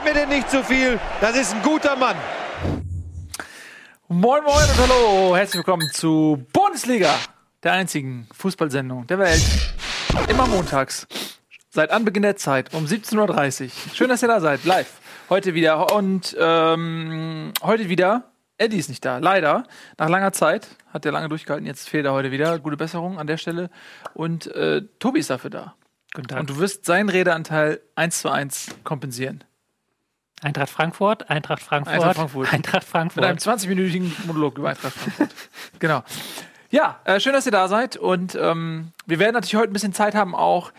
Verzeiht mir denn nicht zu viel. Das ist ein guter Mann. Moin, moin und hallo. Herzlich willkommen zu Bundesliga, der einzigen Fußballsendung der Welt. Immer montags. Seit Anbeginn der Zeit um 17.30 Uhr. Schön, dass ihr da seid. Live. Heute wieder. Und ähm, heute wieder. Eddie ist nicht da. Leider. Nach langer Zeit. Hat er lange durchgehalten. Jetzt fehlt er heute wieder. Gute Besserung an der Stelle. Und äh, Tobi ist dafür da. Guten Tag. Und du wirst seinen Redeanteil 1 zu 1 kompensieren. Eintracht Frankfurt, Eintracht Frankfurt, Eintracht Frankfurt. Eintracht Mit einem Frankfurt. 20-minütigen Monolog über Eintracht Frankfurt. genau. Ja, äh, schön, dass ihr da seid. Und ähm, wir werden natürlich heute ein bisschen Zeit haben, auch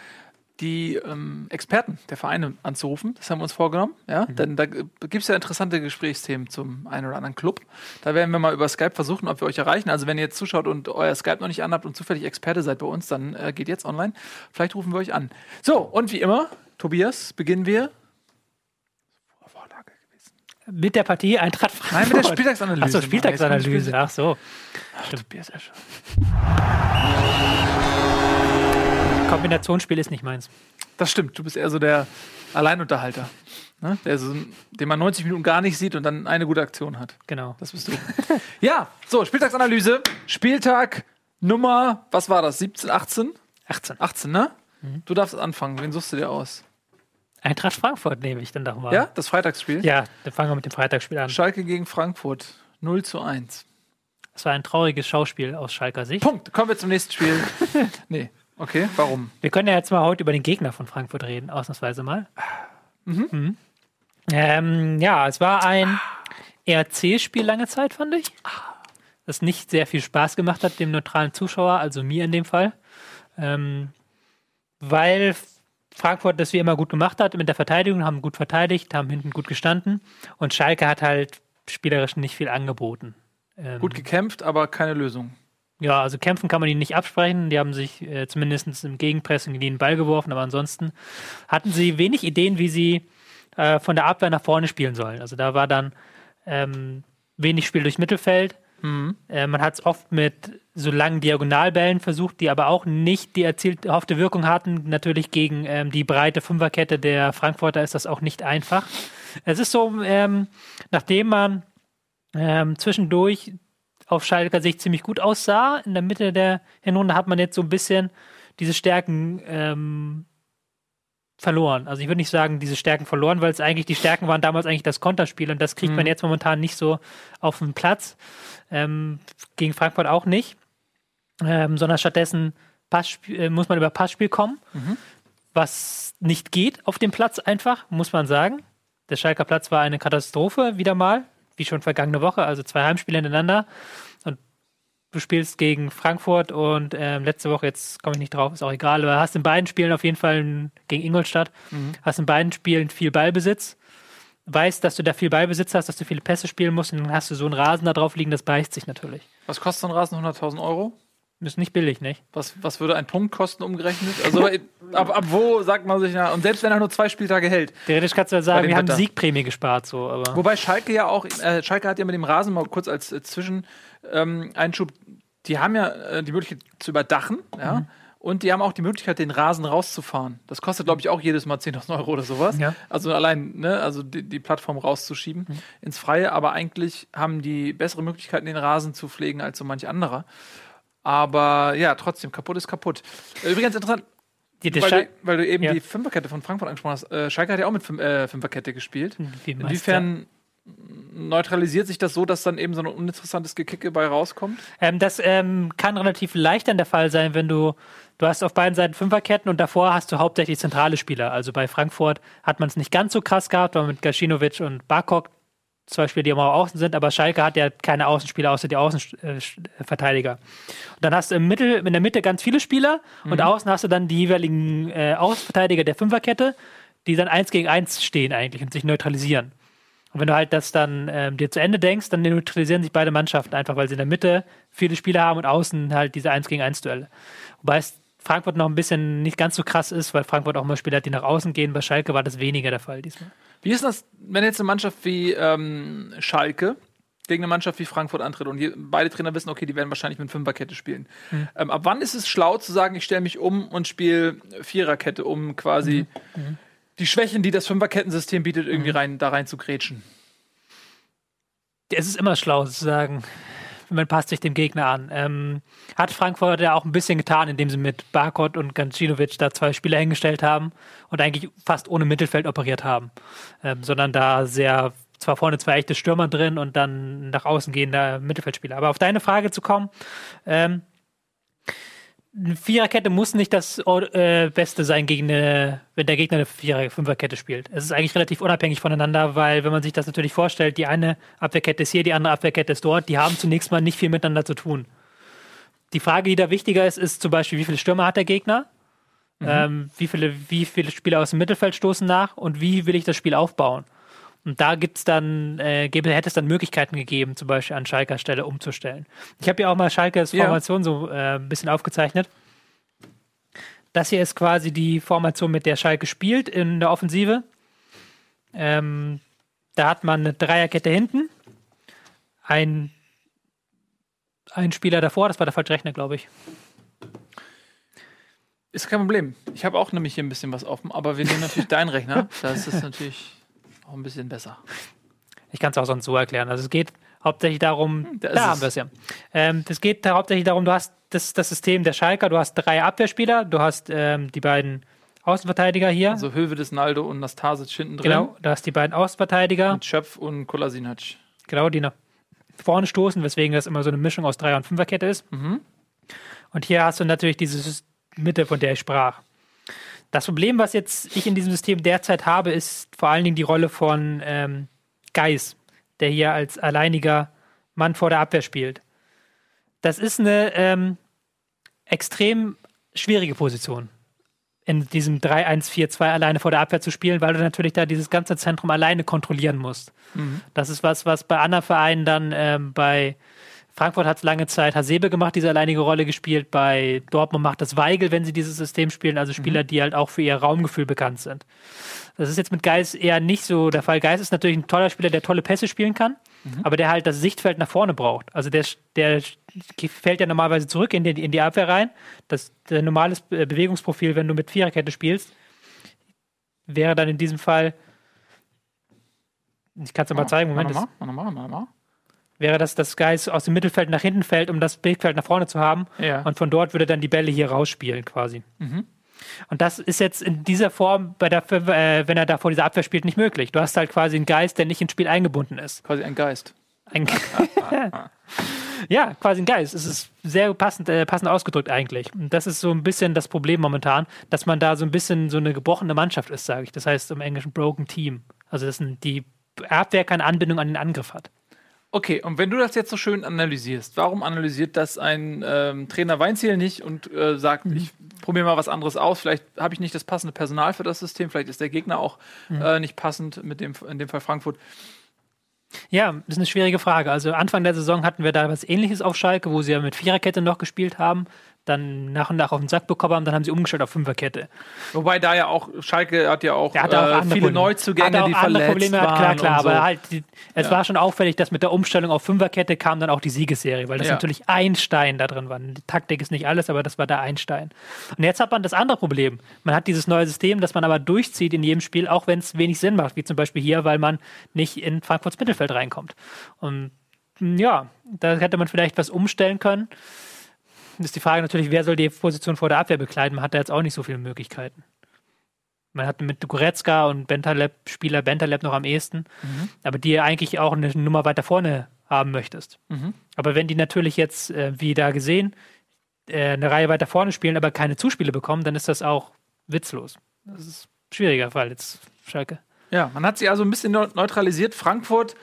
die ähm, Experten der Vereine anzurufen. Das haben wir uns vorgenommen. Ja? Denn da gibt es ja interessante Gesprächsthemen zum einen oder anderen Club. Da werden wir mal über Skype versuchen, ob wir euch erreichen. Also wenn ihr jetzt zuschaut und euer Skype noch nicht anhabt und zufällig Experte seid bei uns, dann äh, geht jetzt online. Vielleicht rufen wir euch an. So, und wie immer, Tobias, beginnen wir. Mit der Partie Eintracht Frankfurt. Nein, mit der Spieltagsanalyse. Achso, Spieltagsanalyse. Ach so. Tobias Escher. Kombinationsspiel ist nicht meins. Das stimmt, du bist eher so der Alleinunterhalter. Ne? Der so, den man 90 Minuten gar nicht sieht und dann eine gute Aktion hat. Genau. Das bist du. ja, so, Spieltagsanalyse. Spieltag Nummer, was war das? 17, 18? 18. 18, ne? Du darfst anfangen. Wen suchst du dir aus? Eintracht Frankfurt nehme ich dann doch mal. Ja, das Freitagsspiel? Ja, dann fangen wir mit dem Freitagsspiel an. Schalke gegen Frankfurt. 0 zu 1. Das war ein trauriges Schauspiel aus Schalker Sicht. Punkt. Kommen wir zum nächsten Spiel. nee. Okay, warum? Wir können ja jetzt mal heute über den Gegner von Frankfurt reden, ausnahmsweise mal. Mhm. Ähm, ja, es war ein RC-Spiel lange Zeit, fand ich. Das nicht sehr viel Spaß gemacht hat, dem neutralen Zuschauer, also mir in dem Fall. Ähm, weil Frankfurt das wie immer gut gemacht hat mit der Verteidigung, haben gut verteidigt, haben hinten gut gestanden. Und Schalke hat halt spielerisch nicht viel angeboten. Ähm, Gut gekämpft, aber keine Lösung. ja, also kämpfen kann man ihnen nicht absprechen. Die haben sich äh, zumindest im Gegenpressing den Ball geworfen, aber ansonsten hatten sie wenig Ideen, wie sie äh, von der Abwehr nach vorne spielen sollen. Also da war dann ähm, wenig Spiel durch Mittelfeld. Äh, man hat es oft mit so langen Diagonalbällen versucht, die aber auch nicht die erzielt erhoffte Wirkung hatten. Natürlich gegen ähm, die breite Fünferkette der Frankfurter ist das auch nicht einfach. Es ist so, ähm, nachdem man ähm, zwischendurch auf Schalker Sicht ziemlich gut aussah. In der Mitte der Hinrunde hat man jetzt so ein bisschen diese Stärken ähm, verloren. Also ich würde nicht sagen, diese Stärken verloren, weil es eigentlich die Stärken waren damals eigentlich das Konterspiel und das kriegt man jetzt momentan nicht so auf den Platz. Ähm, gegen Frankfurt auch nicht, ähm, sondern stattdessen Passspiel, äh, muss man über Passspiel kommen, was nicht geht auf dem Platz einfach, muss man sagen. Der Schalker Platz war eine Katastrophe, wieder mal, wie schon vergangene Woche, also zwei Heimspiele hintereinander. Du spielst gegen Frankfurt und ähm, letzte Woche, jetzt komme ich nicht drauf, ist auch egal, aber hast in beiden Spielen auf jeden Fall gegen Ingolstadt, hast in beiden Spielen viel Ballbesitz, weißt, dass du da viel Ballbesitz hast, dass du viele Pässe spielen musst und dann hast du so einen Rasen da drauf liegen, das beißt sich natürlich. Was kostet so ein Rasen? 100.000 Euro? Ist nicht billig, nicht? Was, was würde ein Punkt kosten umgerechnet? Also ab, ab wo sagt man sich, na, und selbst wenn er nur zwei Spieltage hält. Theoretisch kannst du ja sagen, wir haben Wetter. Siegprämie gespart, so, aber. Wobei Schalke ja auch, äh, Schalke hat ja mit dem Rasen mal kurz als äh, Zwischen ähm, die haben ja äh, die Möglichkeit zu überdachen, ja. Und die haben auch die Möglichkeit, den Rasen rauszufahren. Das kostet, glaube ich, auch jedes Mal 10.000 Euro oder sowas. Ja. Also allein, ne, also die, die Plattform rauszuschieben ins Freie. Aber eigentlich haben die bessere Möglichkeiten, den Rasen zu pflegen als so manch anderer. Aber ja, trotzdem, kaputt ist kaputt. Äh, Übrigens interessant, Die, weil, du, weil du eben Ja. die Fünferkette von Frankfurt angesprochen hast. Äh, Schalke hat ja auch mit Fün äh, Fünferkette gespielt. meist, Inwiefern neutralisiert sich das so, dass dann eben so ein uninteressantes Gekicke bei rauskommt? Ähm, das ähm, kann relativ leicht dann der Fall sein, wenn du, du hast auf beiden Seiten Fünferketten und davor hast du hauptsächlich zentrale Spieler. Also bei Frankfurt hat man es nicht ganz so krass gehabt, weil mit Gacinovic und Barkok zwei Spieler, die immer außen sind, aber Schalke hat ja keine Außenspieler außer die Außenverteidiger. Und dann hast du im Mittel, in der Mitte ganz viele Spieler und außen hast du dann die jeweiligen äh, Außenverteidiger der Fünferkette, die dann eins gegen eins stehen eigentlich und sich neutralisieren. Und wenn du halt das dann ähm, dir zu Ende denkst, dann neutralisieren sich beide Mannschaften einfach, weil sie in der Mitte viele Spieler haben und außen halt diese 1 gegen 1 Duelle. Wobei es Frankfurt noch ein bisschen nicht ganz so krass ist, weil Frankfurt auch mal Spieler hat, die nach außen gehen. Bei Schalke war das weniger der Fall diesmal. Wie ist das, wenn jetzt eine Mannschaft wie ähm, Schalke gegen eine Mannschaft wie Frankfurt antritt und je, beide Trainer wissen, okay, die werden wahrscheinlich mit Fünferkette spielen. Ähm, ab wann ist es schlau zu sagen, ich stelle mich um und spiele Viererkette, um quasi die Schwächen, die das Fünferkettensystem bietet, irgendwie rein, da rein zu grätschen. Es ist immer schlau zu sagen, man passt sich dem Gegner an. Ähm, hat Frankfurt ja auch ein bisschen getan, indem sie mit Barkot und Gancinovic da zwei Spieler hingestellt haben und eigentlich fast ohne Mittelfeld operiert haben, ähm, sondern da sehr zwar vorne zwei echte Stürmer drin und dann nach außen gehender Mittelfeldspieler. Aber auf deine Frage zu kommen, ähm, eine Viererkette muss nicht das äh, Beste sein, gegen eine, wenn der Gegner eine Vierer-, Fünferkette spielt. Es ist eigentlich relativ unabhängig voneinander, weil, wenn man sich das natürlich vorstellt, die eine Abwehrkette ist hier, die andere Abwehrkette ist dort, die haben zunächst mal nicht viel miteinander zu tun. Die Frage, die da wichtiger ist, ist zum Beispiel, wie viele Stürmer hat der Gegner? Mhm. Ähm, wie, viele, wie viele Spieler aus dem Mittelfeld stoßen nach? Und wie will ich das Spiel aufbauen? Und da gibt's dann, äh, gäbe, hätte es dann Möglichkeiten gegeben, zum Beispiel an Schalker Stelle umzustellen. Ich habe ja auch mal Schalkers Formation ja. so äh, ein bisschen aufgezeichnet. Das hier ist quasi die Formation, mit der Schalke spielt in der Offensive. Ähm, da hat man eine Dreierkette hinten, ein, ein Spieler davor, das war der falsche Rechner, glaube ich. Ist kein Problem. Ich habe auch nämlich hier ein bisschen was offen, aber wir nehmen natürlich deinen Rechner. Das ist natürlich auch ein bisschen besser. Ich kann es auch sonst so erklären. Also es geht hauptsächlich darum, hm, da haben wir es ja. Ähm, es geht hauptsächlich darum, du hast das, das System der Schalker, du hast drei Abwehrspieler, du hast ähm, die beiden Außenverteidiger hier. Also Höwe des Naldo und Nastasic hinten drin. Genau, du hast die beiden Außenverteidiger. Mit Schöpf und Kolasinac. Genau, die nach vorne stoßen, weswegen das immer so eine Mischung aus Dreier- und Fünferkette ist. Mhm. Und hier hast du natürlich diese Mitte, von der ich sprach. Das Problem, was jetzt ich in diesem System derzeit habe, ist vor allen Dingen die Rolle von ähm, Geis, der hier als alleiniger Mann vor der Abwehr spielt. Das ist eine ähm, extrem schwierige Position, in diesem 3-1-4-2 alleine vor der Abwehr zu spielen, weil du natürlich da dieses ganze Zentrum alleine kontrollieren musst. Mhm. Das ist was, was bei anderen Vereinen dann ähm, bei Frankfurt hat es lange Zeit Hasebe gemacht, diese alleinige Rolle gespielt. Bei Dortmund macht das Weigel, wenn sie dieses System spielen, also Spieler, mhm. die halt auch für ihr Raumgefühl bekannt sind. Das ist jetzt mit Geis eher nicht so der Fall. Geis ist natürlich ein toller Spieler, der tolle Pässe spielen kann, mhm. aber der halt das Sichtfeld nach vorne braucht. Also der, der fällt ja normalerweise zurück in die, in die Abwehr rein. Das der normales Bewegungsprofil, wenn du mit Viererkette spielst, wäre dann in diesem Fall. Ich kann es mal zeigen. Moment. Mach mal, mach mal, mach mal wäre das, dass Geis aus dem Mittelfeld nach hinten fällt, um das Blickfeld nach vorne zu haben. Ja. Und von dort würde dann die Bälle hier rausspielen quasi. Mhm. Und das ist jetzt in dieser Form, bei der, äh, wenn er da vor dieser Abwehr spielt, nicht möglich. Du hast halt quasi einen Geist, der nicht ins Spiel eingebunden ist. Quasi ein Geist. Ein Ge ja, quasi ein Geist. Es ist sehr passend, äh, passend ausgedrückt eigentlich. Und das ist so ein bisschen das Problem momentan, dass man da so ein bisschen so eine gebrochene Mannschaft ist, sage ich. Das heißt im Englischen Broken Team. Also dass die Abwehr keine Anbindung an den Angriff hat. Okay, und wenn du das jetzt so schön analysierst, warum analysiert das ein ähm, Trainer Weinziel nicht und äh, sagt, mhm. ich probiere mal was anderes aus, vielleicht habe ich nicht das passende Personal für das System, vielleicht ist der Gegner auch mhm. äh, nicht passend, mit dem, in dem Fall Frankfurt. Ja, das ist eine schwierige Frage. Also Anfang der Saison hatten wir da was ähnliches auf Schalke, wo sie ja mit Viererkette noch gespielt haben dann nach und nach auf den Sack bekommen haben, dann haben sie umgestellt auf Fünferkette. Wobei da ja auch, Schalke hat ja auch, hat auch äh, viele Probleme. Neuzugänge, auch die verletzt Probleme waren. Klar, klar, so. aber halt, die, es ja. war schon auffällig, dass mit der Umstellung auf Fünferkette kam dann auch die Siegesserie, weil das ja. natürlich ein Stein da drin war. Die Taktik ist nicht alles, aber das war der Einstein. Und jetzt hat man das andere Problem. Man hat dieses neue System, das man aber durchzieht in jedem Spiel, auch wenn es wenig Sinn macht, wie zum Beispiel hier, weil man nicht in Frankfurts Mittelfeld reinkommt. Und ja, da hätte man vielleicht was umstellen können ist die Frage natürlich, wer soll die Position vor der Abwehr bekleiden? Man hat da jetzt auch nicht so viele Möglichkeiten. Man hat mit Goretzka und Bentaleb, Spieler Bentaleb noch am ehesten, mhm. aber die eigentlich auch eine Nummer weiter vorne haben möchtest. Mhm. Aber wenn die natürlich jetzt, äh, wie da gesehen, äh, eine Reihe weiter vorne spielen, aber keine Zuspiele bekommen, dann ist das auch witzlos. Das ist ein schwieriger Fall jetzt, Schalke. Ja, man hat sie also ein bisschen neutralisiert. Frankfurt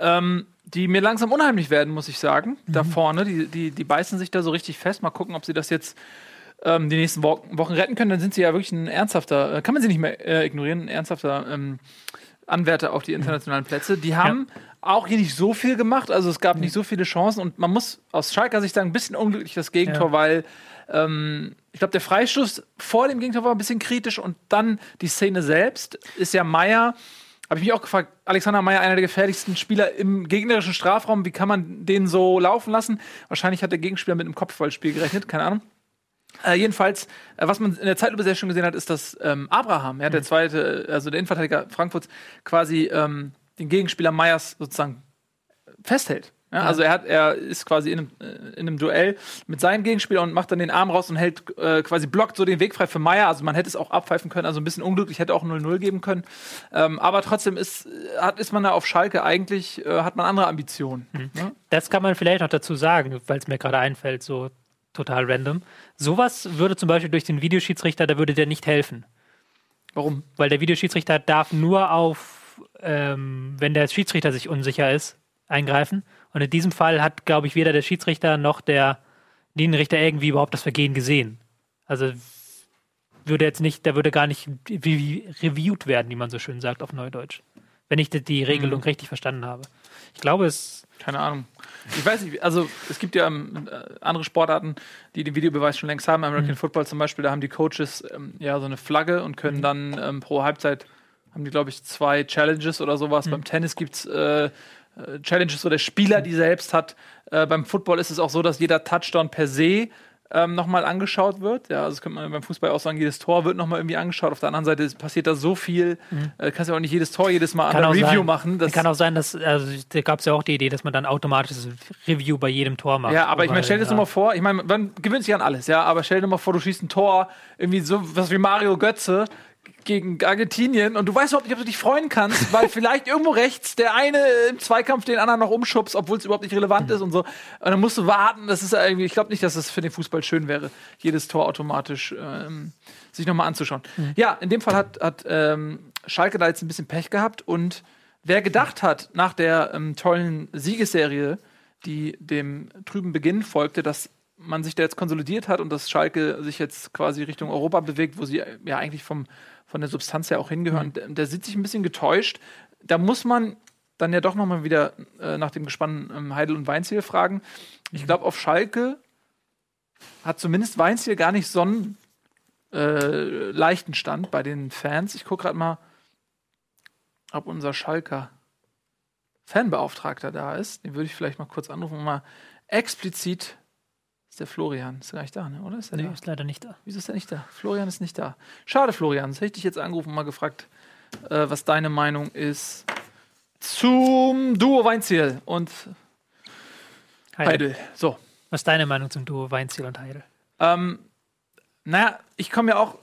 ähm, die mir langsam unheimlich werden, muss ich sagen. Mhm. Da vorne, die, die, die beißen sich da so richtig fest. Mal gucken, ob sie das jetzt ähm, die nächsten Wo Wochen retten können. Dann sind sie ja wirklich ein ernsthafter, äh, kann man sie nicht mehr äh, ignorieren, ein ernsthafter ähm, Anwärter auf die internationalen Plätze. Die haben ja. auch hier nicht so viel gemacht. Also es gab mhm. nicht so viele Chancen. Und man muss aus Schalker Sicht sagen, ein bisschen unglücklich das Gegentor, ja. weil ähm, ich glaube, der Freistoß vor dem Gegentor war ein bisschen kritisch und dann die Szene selbst ist ja Meier habe ich mich auch gefragt, Alexander Meyer, einer der gefährlichsten Spieler im gegnerischen Strafraum, wie kann man den so laufen lassen? Wahrscheinlich hat der Gegenspieler mit einem Kopfballspiel gerechnet, keine Ahnung. Äh, jedenfalls, äh, was man in der Zeitlupe sehr schön gesehen hat, ist, dass ähm, Abraham, ja, der zweite, also der Innenverteidiger Frankfurts, quasi ähm, den Gegenspieler Meyers sozusagen festhält. Ja, Ja. Also er hat, er ist quasi in einem, äh, in einem Duell mit seinem Gegenspieler und macht dann den Arm raus und hält äh, quasi blockt so den Weg frei für Meier. Also man hätte es auch abpfeifen können, also ein bisschen unglücklich, hätte auch 0-0 geben können. Ähm, aber trotzdem ist, hat, ist man da auf Schalke eigentlich, äh, hat man andere Ambitionen. Ne? Das kann man vielleicht noch dazu sagen, weil es mir gerade einfällt, so total random. Sowas würde zum Beispiel durch den Videoschiedsrichter, da würde der nicht helfen. Warum? Weil der Videoschiedsrichter darf nur auf, ähm, wenn der Schiedsrichter sich unsicher ist, eingreifen. Und in diesem Fall hat, glaube ich, weder der Schiedsrichter noch der Linienrichter irgendwie überhaupt das Vergehen gesehen. Also würde jetzt nicht, da würde gar nicht revi- reviewed werden, wie man so schön sagt auf Neudeutsch. Wenn ich die, Regelung Mhm. richtig verstanden habe. Ich glaube, es Keine Ahnung. Ich weiß nicht, also es gibt ja ähm, äh, andere Sportarten, die den Videobeweis schon längst haben. American Football zum Beispiel, da haben die Coaches ähm, ja so eine Flagge und können dann ähm, pro Halbzeit, haben die glaube ich zwei Challenges oder sowas. Beim Tennis gibt es äh, Challenges, wo der Spieler die selbst hat. Äh, beim Football ist es auch so, dass jeder Touchdown per se ähm, nochmal angeschaut wird. Ja, also das könnte man beim Fußball auch sagen, jedes Tor wird nochmal irgendwie angeschaut. Auf der anderen Seite passiert da so viel, äh, kannst ja auch nicht jedes Tor jedes Mal an Review sein, machen. Das kann auch sein, dass, also da gab es ja auch die Idee, dass man dann automatisches Review bei jedem Tor macht. Ja, aber ich meine, stell dir das ja. mal vor, ich meine, man gewöhnt sich an alles, ja, aber stell dir mal vor, du schießt ein Tor, irgendwie so was wie Mario Götze gegen Argentinien und du weißt überhaupt nicht, ob du dich freuen kannst, weil vielleicht irgendwo rechts der eine im Zweikampf den anderen noch umschubst, obwohl es überhaupt nicht relevant ist und so. Und dann musst du warten, das ist irgendwie, ich glaube nicht, dass das für den Fußball schön wäre, jedes Tor automatisch ähm, sich nochmal anzuschauen. Ja, in dem Fall hat, hat ähm, Schalke da jetzt ein bisschen Pech gehabt und wer gedacht hat, nach der ähm, tollen Siegesserie, die dem trüben Beginn folgte, dass man sich da jetzt konsolidiert hat und dass Schalke sich jetzt quasi Richtung Europa bewegt, wo sie äh, ja eigentlich vom, von der Substanz her auch hingehören, der, der sieht sich ein bisschen getäuscht. Da muss man dann ja doch nochmal wieder äh, nach dem Gespann ähm, Heidel und Weinziel fragen. Ich glaube, auf Schalke hat zumindest Weinziel gar nicht so einen äh, leichten Stand bei den Fans. Ich gucke gerade mal, ob unser Schalker Fanbeauftragter da ist. Den würde ich vielleicht mal kurz anrufen und mal explizit. Ist der Florian? Ist der gar nicht da, ne? oder? Ist der Nee, da? ist leider nicht da. Wieso ist er nicht da? Florian ist nicht da. Schade, Florian. Das hätte ich dich jetzt angerufen und mal gefragt, äh, was deine Meinung ist zum Duo Weinziel und Heidel. Heidel. So. Was ist deine Meinung zum Duo Weinziel und Heidel? Ähm, naja, ich komme ja auch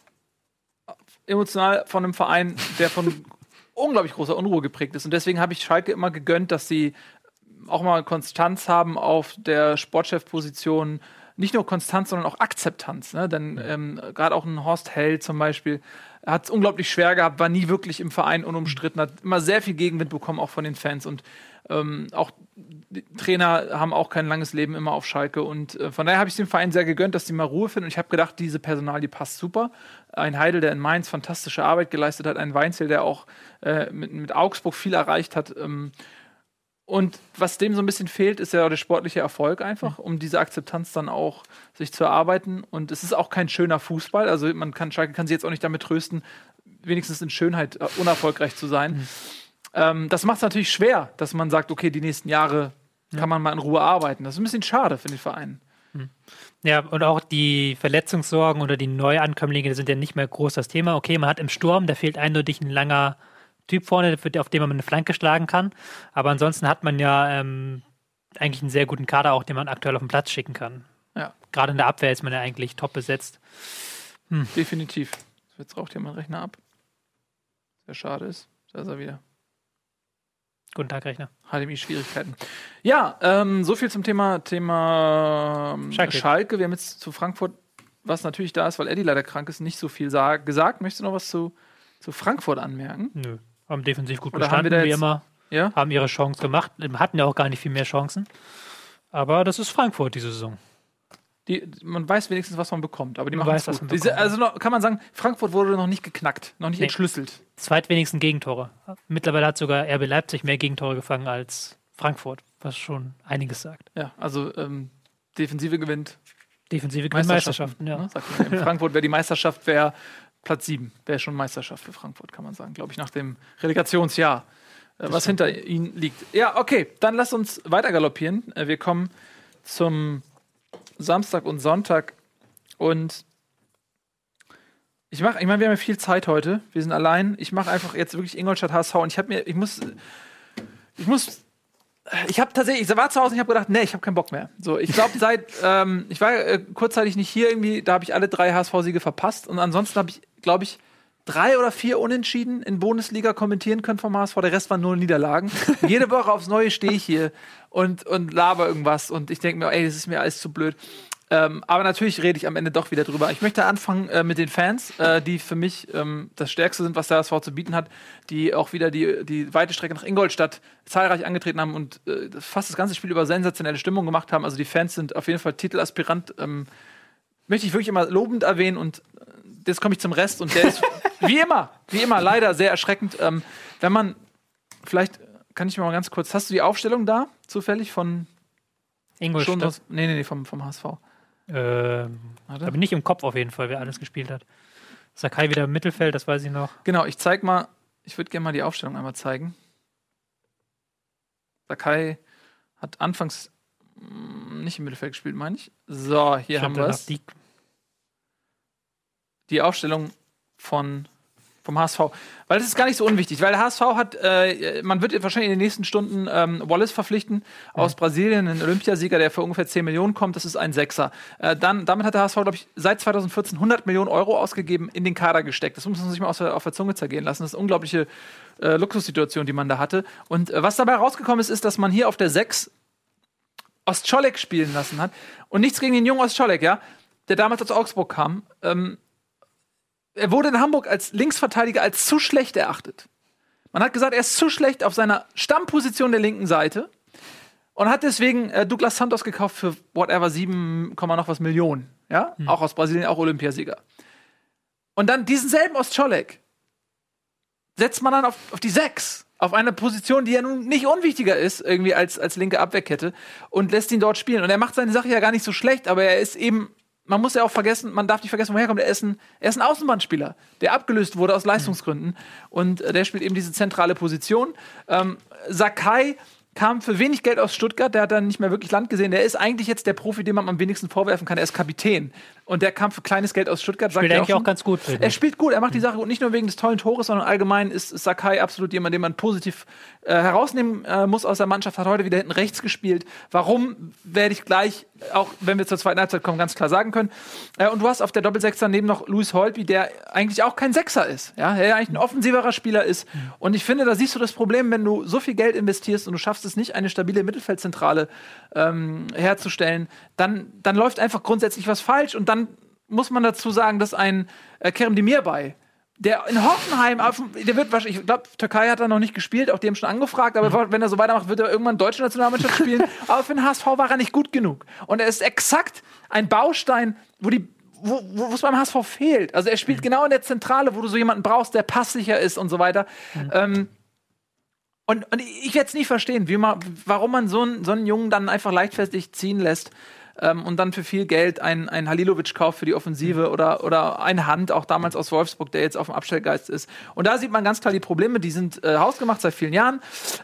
emotional von einem Verein, der von unglaublich großer Unruhe geprägt ist. Und deswegen habe ich Schalke immer gegönnt, dass sie auch mal Konstanz haben auf der Sportchefposition. Nicht nur Konstanz, sondern auch Akzeptanz. Ne? Denn ähm, gerade auch ein Horst Held zum Beispiel hat es unglaublich schwer gehabt, war nie wirklich im Verein unumstritten, hat immer sehr viel Gegenwind bekommen, auch von den Fans. Und ähm, auch die Trainer haben auch kein langes Leben immer auf Schalke. Und äh, von daher habe ich dem Verein sehr gegönnt, dass die mal Ruhe finden. Und ich habe gedacht, diese Personal, die passt super. Ein Heidel, der in Mainz fantastische Arbeit geleistet hat, ein Weinzel, der auch äh, mit, mit Augsburg viel erreicht hat. Ähm, und was dem so ein bisschen fehlt, ist ja der sportliche Erfolg einfach, um diese Akzeptanz dann auch sich zu erarbeiten. Und es ist auch kein schöner Fußball. Also man kann, Schalke kann sich jetzt auch nicht damit trösten, wenigstens in Schönheit äh, unerfolgreich zu sein. Ähm, das macht es natürlich schwer, dass man sagt, okay, die nächsten Jahre kann man mal in Ruhe arbeiten. Das ist ein bisschen schade für den Verein. Ja, und auch die Verletzungssorgen oder die Neuankömmlinge sind ja nicht mehr groß das Thema. Okay, man hat im Sturm, da fehlt eindeutig ein langer Typ vorne, auf dem man eine Flanke schlagen kann. Aber ansonsten hat man ja ähm, eigentlich einen sehr guten Kader, auch den man aktuell auf den Platz schicken kann. Ja, Gerade in der Abwehr ist man ja eigentlich top besetzt. definitiv. Jetzt raucht hier mein Rechner ab. Sehr schade ist. Da ist er wieder. Guten Tag, Rechner. HDMI-Schwierigkeiten. Ja, ähm, so viel zum Thema, Thema ähm, Schalke. Schalke. Wir haben jetzt zu Frankfurt, was natürlich da ist, weil Eddie leider krank ist, nicht so viel sag, gesagt. Möchtest du noch was zu, zu Frankfurt anmerken? Nö. Haben defensiv gut Oder haben wir bestanden, da wie immer. Ja? Haben ihre Chance gemacht. Hatten ja auch gar nicht viel mehr Chancen. Aber das ist Frankfurt diese Saison. Die, man weiß wenigstens, was man bekommt, aber die Man machen weiß, es was gut. man Diese, bekommt, also noch, kann man sagen, Frankfurt wurde noch nicht geknackt, noch nicht Nee. entschlüsselt. Zweitwenigsten Gegentore. Mittlerweile hat sogar RB Leipzig mehr Gegentore gefangen als Frankfurt, was schon einiges sagt. Ja, also ähm, Defensive gewinnt Defensive gewinnt Meisterschaften, ja. Ne, Frankfurt wäre die Meisterschaft wäre Platz 7, wäre schon Meisterschaft für Frankfurt, kann man sagen, glaube ich, nach dem Relegationsjahr, äh, was hinter ihnen liegt. Ja, okay, dann lass uns weiter galoppieren. Äh, wir kommen zum Samstag und Sonntag und Ich mache, ich meine, wir haben ja viel Zeit heute. Wir sind allein. Ich mache einfach jetzt wirklich Ingolstadt HSV und ich habe mir, ich muss, ich muss, ich habe tatsächlich, ich war zu Hause und ich habe gedacht, nee, ich habe keinen Bock mehr. So, ich glaube, seit, ähm, ich war äh, kurzzeitig nicht hier irgendwie, da habe ich alle drei HSV-Siege verpasst und ansonsten habe ich, glaube ich, drei oder vier Unentschieden in Bundesliga kommentieren können vom HSV. Der Rest waren nur Niederlagen. Jede Woche aufs Neue stehe ich hier und, und laber irgendwas und ich denke mir, ey, das ist mir alles zu blöd. Ähm, aber natürlich rede ich am Ende doch wieder drüber. Ich möchte anfangen äh, mit den Fans, äh, die für mich ähm, das Stärkste sind, was der HSV zu bieten hat, die auch wieder die, die weite Strecke nach Ingolstadt zahlreich angetreten haben und äh, fast das ganze Spiel über sensationelle Stimmung gemacht haben. Also die Fans sind auf jeden Fall Titelaspirant. Ähm, möchte ich wirklich immer lobend erwähnen und jetzt komme ich zum Rest und der ist wie immer, wie immer leider sehr erschreckend. Ähm, wenn man vielleicht kann ich mal ganz kurz, hast du die Aufstellung da zufällig von Ingolstadt. aus, nee, nee, nee, vom, vom HSV. Ähm, aber nicht im Kopf auf jeden Fall, wer alles gespielt hat. Sakai wieder im Mittelfeld, das weiß ich noch. Genau, ich zeig mal, ich würde gerne mal die Aufstellung einmal zeigen. Sakai hat anfangs mm, nicht im Mittelfeld gespielt, meine ich. So, hier Ich haben wir es. Die, Die Aufstellung von vom HSV. Weil das ist gar nicht so unwichtig, weil der HSV hat, äh, man wird wahrscheinlich in den nächsten Stunden ähm, Wallace verpflichten aus Brasilien, ein Olympiasieger, der für ungefähr 10 Millionen kommt, das ist ein Sechser. Äh, dann, damit hat der HSV, glaube ich, seit 2014 100 Millionen Euro ausgegeben, in den Kader gesteckt. Das muss man sich mal der, auf der Zunge zergehen lassen. Das ist eine unglaubliche äh, Luxussituation, die man da hatte. Und äh, was dabei rausgekommen ist, ist, dass man hier auf der 6 Ostscholek spielen lassen hat. Und nichts gegen den jungen Ostscholek, ja, der damals aus Augsburg kam. Ähm, er wurde in Hamburg als Linksverteidiger als zu schlecht erachtet. Man hat gesagt, er ist zu schlecht auf seiner Stammposition der linken Seite und hat deswegen äh, Douglas Santos gekauft für whatever 7, Komma noch was Millionen. Ja, auch aus Brasilien, auch Olympiasieger. Und dann diesen selben Ostscholek setzt man dann auf, auf die 6. Auf eine Position, die ja nun nicht unwichtiger ist, irgendwie als, als linke Abwehrkette, und lässt ihn dort spielen. Und er macht seine Sache ja gar nicht so schlecht, aber er ist eben, man muss ja auch vergessen, man darf nicht vergessen, woher kommt. Er ist ein, er ist ein Außenbahnspieler, der abgelöst wurde aus Leistungsgründen. Und äh, der spielt eben diese zentrale Position. Ähm, Sakai kam für wenig Geld aus Stuttgart, der hat dann nicht mehr wirklich Land gesehen. Der ist eigentlich jetzt der Profi, dem man am wenigsten vorwerfen kann. Er ist Kapitän. Und der kam für kleines Geld aus Stuttgart. spielt er eigentlich auch schon. ganz gut. Er spielt gut, er macht die Sache gut, nicht nur wegen des tollen Tores, sondern allgemein ist Sakai absolut jemand, den man positiv äh, herausnehmen äh, muss aus der Mannschaft. Hat heute wieder hinten rechts gespielt. Warum, werde ich gleich, auch wenn wir zur zweiten Halbzeit kommen, ganz klar sagen können. Äh, und du hast auf der Doppelsechser neben noch Luis Holby, der eigentlich auch kein Sechser ist. Ja, der ja eigentlich ein offensiverer Spieler ist. Und ich finde, da siehst du das Problem, wenn du so viel Geld investierst und du schaffst es nicht, eine stabile Mittelfeldzentrale ähm, herzustellen, dann, dann läuft einfach grundsätzlich was falsch und dann muss man dazu sagen, dass ein äh, Kerem Demirbay, der in Hoffenheim, der wird wahrscheinlich, ich glaube, Türkei hat er noch nicht gespielt, auch die haben schon angefragt, aber wenn er so weitermacht, wird er irgendwann deutsche Nationalmannschaft spielen. aber für den HSV war er nicht gut genug. Und er ist exakt ein Baustein, wo die wo wo es beim HSV fehlt. Also er spielt genau in der Zentrale, wo du so jemanden brauchst, der passsicher ist und so weiter. Ähm, und, und ich werde es nie verstehen, wie man, warum man so einen, so einen Jungen dann einfach leichtfertig ziehen lässt ähm, und dann für viel Geld einen, einen Halilovic kauft für die Offensive oder, oder ein Hand, auch damals aus Wolfsburg, der jetzt auf dem Abstellgeist ist. Und da sieht man ganz klar die Probleme, die sind äh, hausgemacht seit vielen Jahren.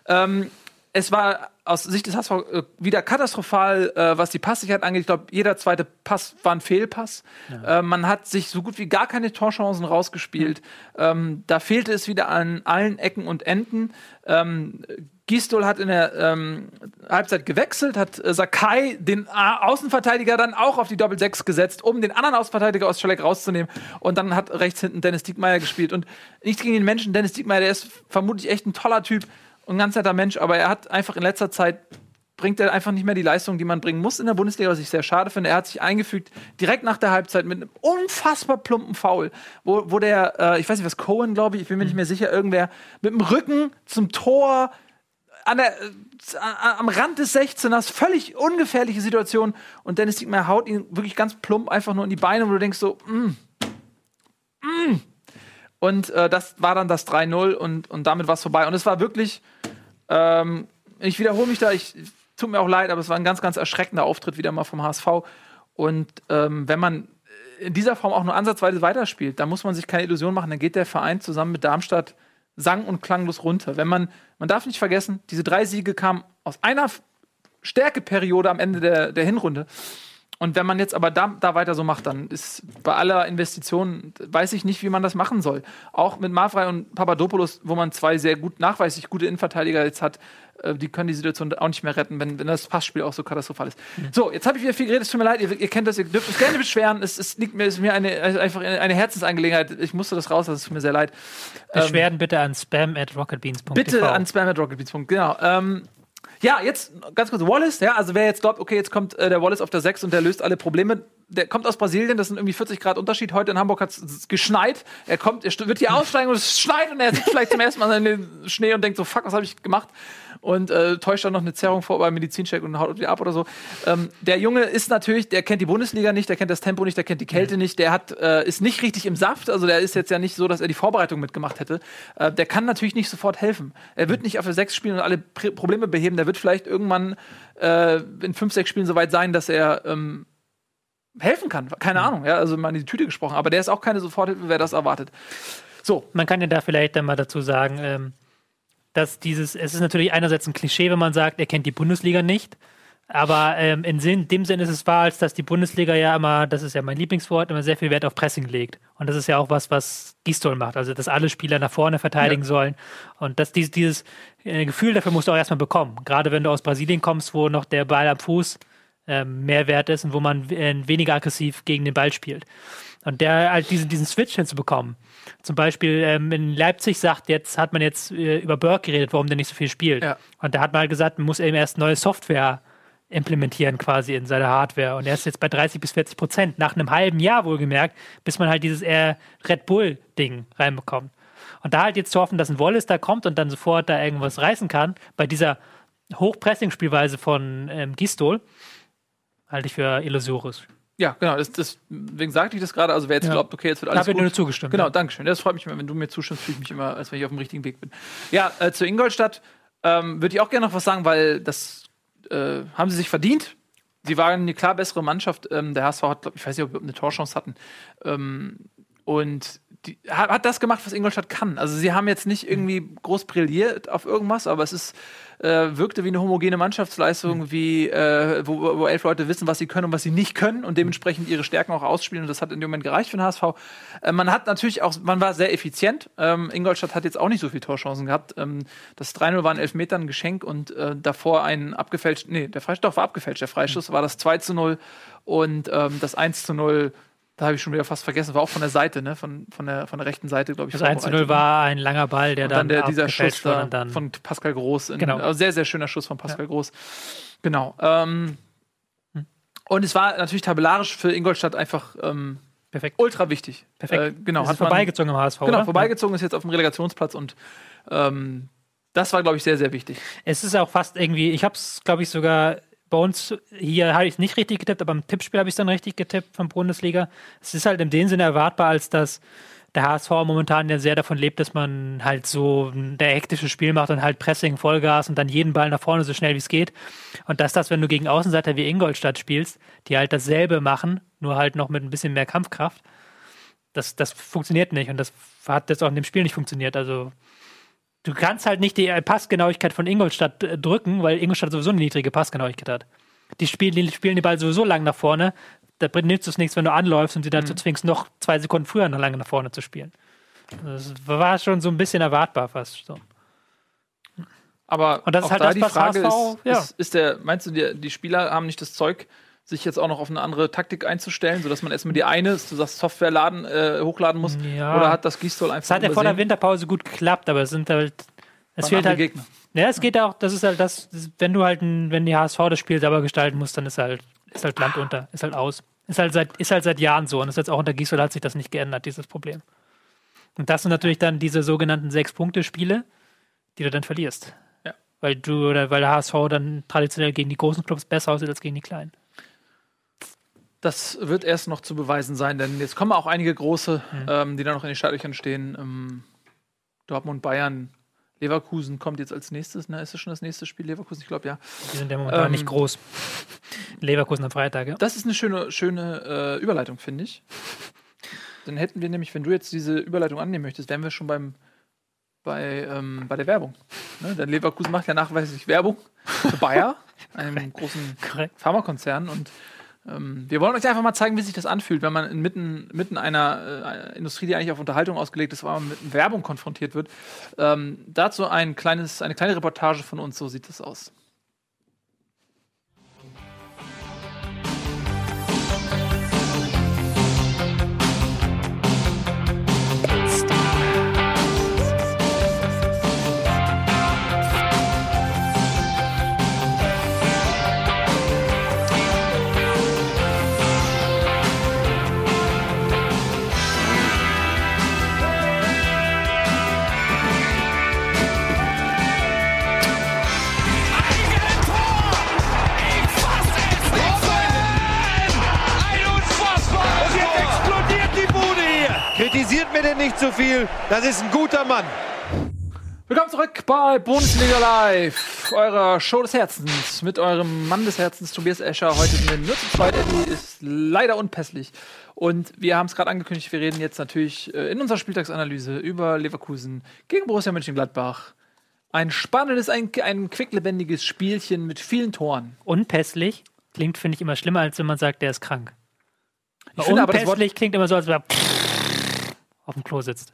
Ähm, es war aus Sicht des HSV äh, wieder katastrophal, äh, was die Passigkeit angeht. Ich glaube, jeder zweite Pass war ein Fehlpass. Äh, man hat sich so gut wie gar keine Torchancen rausgespielt. Ähm, da fehlte es wieder an allen Ecken und Enden. Ähm, Gistol hat in der ähm, Halbzeit gewechselt, hat äh, Sakai, den A Außenverteidiger, dann auch auf die Doppel-6 gesetzt, um den anderen Außenverteidiger aus Schalek rauszunehmen. Und dann hat rechts hinten Dennis Diekmeyer gespielt. Und nichts gegen den Menschen. Dennis Diekmeyer, der ist vermutlich echt ein toller Typ ein ganz netter Mensch, aber er hat einfach in letzter Zeit bringt er einfach nicht mehr die Leistung, die man bringen muss in der Bundesliga, was ich sehr schade finde. Er hat sich eingefügt direkt nach der Halbzeit mit einem unfassbar plumpen Foul, wo, wo der, äh, ich weiß nicht was, Cohen, glaube ich, ich bin mir nicht mehr sicher, irgendwer mit dem Rücken zum Tor an der, äh, am Rand des 16ers, völlig ungefährliche Situation und Dennis Diekmeyer haut ihn wirklich ganz plump einfach nur in die Beine, wo du denkst so, mm, mm. Und äh, das war dann das 3-0 und, und damit war es vorbei. Und es war wirklich, ähm, ich wiederhole mich da, ich tut mir auch leid, aber es war ein ganz, ganz erschreckender Auftritt wieder mal vom HSV. Und ähm, wenn man in dieser Form auch nur ansatzweise weiterspielt, dann muss man sich keine Illusion machen, dann geht der Verein zusammen mit Darmstadt sang- und klanglos runter. Wenn man, man darf nicht vergessen, diese drei Siege kamen aus einer Stärkeperiode am Ende der, der Hinrunde. Und wenn man jetzt aber da, da weiter so macht, dann ist bei aller Investition, weiß ich nicht, wie man das machen soll. Auch mit Mavrai und Papadopoulos, wo man zwei sehr gut, nachweislich gute Innenverteidiger jetzt hat, äh, die können die Situation auch nicht mehr retten, wenn, wenn das Passspiel auch so katastrophal ist. Mhm. So, jetzt habe ich wieder viel geredet, es tut mir leid, ihr, ihr, kennt das, ihr dürft es gerne beschweren, es, es liegt mir, ist mir eine, einfach eine Herzensangelegenheit, ich musste das raus, das tut mir sehr leid. Beschwerden ähm, bitte an spam at rocketbeans.tv. Bitte an spam at rocketbeans.tv, genau. Ähm, ja, jetzt ganz kurz Wallace, ja, also wer jetzt glaubt, okay, jetzt kommt äh, der Wallace auf der 6 und der löst alle Probleme, der kommt aus Brasilien, das sind irgendwie 40 Grad Unterschied. Heute in Hamburg hat es geschneit. Er kommt, er wird hier aussteigen und es schneit und er sitzt vielleicht zum ersten Mal in den Schnee und denkt so, fuck, was habe ich gemacht? Und äh, täuscht dann noch eine Zerrung vor beim Medizincheck und haut wieder ab oder so. Ähm, der Junge ist natürlich, der kennt die Bundesliga nicht, der kennt das Tempo nicht, der kennt die Kälte mhm. nicht, der hat, äh, ist nicht richtig im Saft, also der ist jetzt ja nicht so, dass er die Vorbereitung mitgemacht hätte. Äh, der kann natürlich nicht sofort helfen. Er wird nicht auf der 6 spielen und alle Pr Probleme beheben. Der wird vielleicht irgendwann äh, in 5, 6 Spielen soweit sein, dass er ähm, helfen kann. Keine mhm. Ahnung, ja, also mal in die Tüte gesprochen. Aber der ist auch keine Soforthilfe, wer das erwartet. So. Man kann ja da vielleicht dann mal dazu sagen, ähm, dass dieses, es ist natürlich einerseits ein Klischee, wenn man sagt, er kennt die Bundesliga nicht. Aber ähm, in Sinn, dem Sinn ist es wahr, als dass die Bundesliga ja immer, das ist ja mein Lieblingswort, immer sehr viel Wert auf Pressing legt. Und das ist ja auch was, was Gistol macht. Also, dass alle Spieler nach vorne verteidigen ja. sollen. Und dass dieses, dieses äh, Gefühl dafür musst du auch erstmal bekommen. Gerade wenn du aus Brasilien kommst, wo noch der Ball am Fuß ähm, mehr wert ist und wo man äh, weniger aggressiv gegen den Ball spielt. Und der halt diesen, diesen Switch hinzubekommen. Zum Beispiel ähm, in Leipzig sagt, jetzt hat man jetzt äh, über Burke geredet, warum der nicht so viel spielt. Ja. Und da hat man halt gesagt, man muss eben erst neue Software implementieren quasi in seiner Hardware. Und er ist jetzt bei 30 bis 40 Prozent, nach einem halben Jahr wohlgemerkt, bis man halt dieses eher Red Bull-Ding reinbekommt. Und da halt jetzt zu hoffen, dass ein Wallace da kommt und dann sofort da irgendwas reißen kann, bei dieser Hochpressing-Spielweise von ähm, Gistol, halte ich für illusorisch. Ja, genau. Das, deswegen sagte ich das gerade. Also wer jetzt ja. glaubt, okay, jetzt wird alles da gut. nur zugestimmt. Genau, ja. danke schön. Das freut mich immer, wenn du mir zustimmst, fühle ich mich immer, als wenn ich auf dem richtigen Weg bin. Ja, äh, zu Ingolstadt ähm, würde ich auch gerne noch was sagen, weil das äh, haben sie sich verdient. Sie waren eine klar bessere Mannschaft. Ähm, der HSV hat, glaub, ich weiß nicht, ob wir eine Torchance hatten. Ähm, und die, hat, hat, das gemacht, was Ingolstadt kann. Also sie haben jetzt nicht irgendwie groß brilliert auf irgendwas, aber es ist äh, wirkte wie eine homogene Mannschaftsleistung, mhm. wie äh, wo, wo, elf Leute wissen, was sie können und was sie nicht können und dementsprechend ihre Stärken auch ausspielen. Und das hat in dem Moment gereicht für den HSV. Äh, man hat natürlich auch, man war sehr effizient. Ähm, Ingolstadt hat jetzt auch nicht so viele Torchancen gehabt. Ähm, das 3-0 war ein Elfmeter, ein Geschenk und äh, davor ein abgefälscht, nee, der Freistoß war abgefälscht. Der Freischuss mhm. war das 2 0 und ähm, das 1 0 da habe ich schon wieder fast vergessen, war auch von der Seite, ne? Von, von, der, von der rechten Seite, glaube ich. Das 1 0 war ein langer Ball, der und dann. dann der, dieser Schuss da dann von Pascal Groß. In, genau. Also sehr, sehr schöner Schuss von Pascal ja. Groß. Genau. Ähm, hm. Und es war natürlich tabellarisch für Ingolstadt einfach ähm, Perfekt. ultra wichtig. Perfekt. Äh, genau. Ist hat vorbeigezogen im HSV. Genau, oder? vorbeigezogen ist jetzt auf dem Relegationsplatz und ähm, das war, glaube ich, sehr, sehr wichtig. Es ist auch fast irgendwie, ich habe es, glaube ich, sogar bei uns hier habe ich es nicht richtig getippt, aber im Tippspiel habe ich es dann richtig getippt von Bundesliga. Es ist halt in dem Sinne erwartbar, als dass der HSV momentan ja sehr davon lebt, dass man halt so ein hektische Spiel macht und halt Pressing, Vollgas und dann jeden Ball nach vorne so schnell wie es geht. Und dass das, wenn du gegen Außenseiter wie Ingolstadt spielst, die halt dasselbe machen, nur halt noch mit ein bisschen mehr Kampfkraft, das, das funktioniert nicht. Und das hat jetzt auch in dem Spiel nicht funktioniert. Also du kannst halt nicht die Passgenauigkeit von Ingolstadt äh, drücken, weil Ingolstadt sowieso eine niedrige Passgenauigkeit hat. Die spielen, die spielen den Ball sowieso lang nach vorne. Da nützt es nichts, wenn du anläufst und sie dazu mhm. zwingst, noch zwei Sekunden früher noch lange nach vorne zu spielen. Das war schon so ein bisschen erwartbar fast so. Aber und das ist halt da das, die Frage HSV, ist, ja. ist, ist, der, meinst du, die, die Spieler haben nicht das Zeug, sich jetzt auch noch auf eine andere Taktik einzustellen, sodass man erstmal die eine, du sagst, Software laden, äh, hochladen muss? Ja. Oder hat das Gistol einfach. Es hat ja vor der Winterpause gut geklappt, aber es sind halt. Es fehlt halt. Gegner. Ja, es geht auch, das ist halt das, wenn du halt, ein, wenn die HSV das Spiel selber gestalten muss, dann ist halt, ist halt Land unter, ist halt aus. Ist halt seit, ist halt seit Jahren so. Und das ist jetzt auch unter Gisdol hat sich das nicht geändert, dieses Problem. Und das sind natürlich dann diese sogenannten Sechs-Punkte-Spiele, die du dann verlierst. Ja. Weil du, oder weil der HSV dann traditionell gegen die großen Clubs besser aussieht als gegen die kleinen. Das wird erst noch zu beweisen sein, denn jetzt kommen auch einige große, mhm. ähm, die da noch in den Startlöchern stehen. Ähm, Dortmund, Bayern, Leverkusen kommt jetzt als nächstes. Ne? Ist das schon das nächste Spiel? Leverkusen, ich glaube ja. Die sind ja momentan ähm, nicht groß. Leverkusen am Freitag, ja. Das ist eine schöne, schöne äh, Überleitung, finde ich. Dann hätten wir nämlich, wenn du jetzt diese Überleitung annehmen möchtest, wären wir schon beim, bei, ähm, bei der Werbung. Ne? Denn Leverkusen macht ja nachweislich Werbung für Bayer, einem großen Pharmakonzern. Und Ähm, wir wollen euch einfach mal zeigen, wie sich das anfühlt, wenn man inmitten, mitten einer äh, Industrie, die eigentlich auf Unterhaltung ausgelegt ist, aber mit Werbung konfrontiert wird. Ähm, dazu ein kleines, eine kleine Reportage von uns, so sieht es aus. Kritisiert mir denn nicht zu viel. Das ist ein guter Mann. Willkommen zurück bei Bundesliga Live, eurer Show des Herzens mit eurem Mann des Herzens, Tobias Escher. Heute sind wir nur zu zweit. Eddie ist leider unpässlich. Und wir haben es gerade angekündigt, wir reden jetzt natürlich äh, in unserer Spieltagsanalyse über Leverkusen gegen Borussia Mönchengladbach. Ein spannendes, ein, ein quicklebendiges Spielchen mit vielen Toren. Unpässlich klingt, finde ich, immer schlimmer, als wenn man sagt, der ist krank. Ich finde aber das Wort, Unpässlich klingt immer so, als er auf dem Klo sitzt.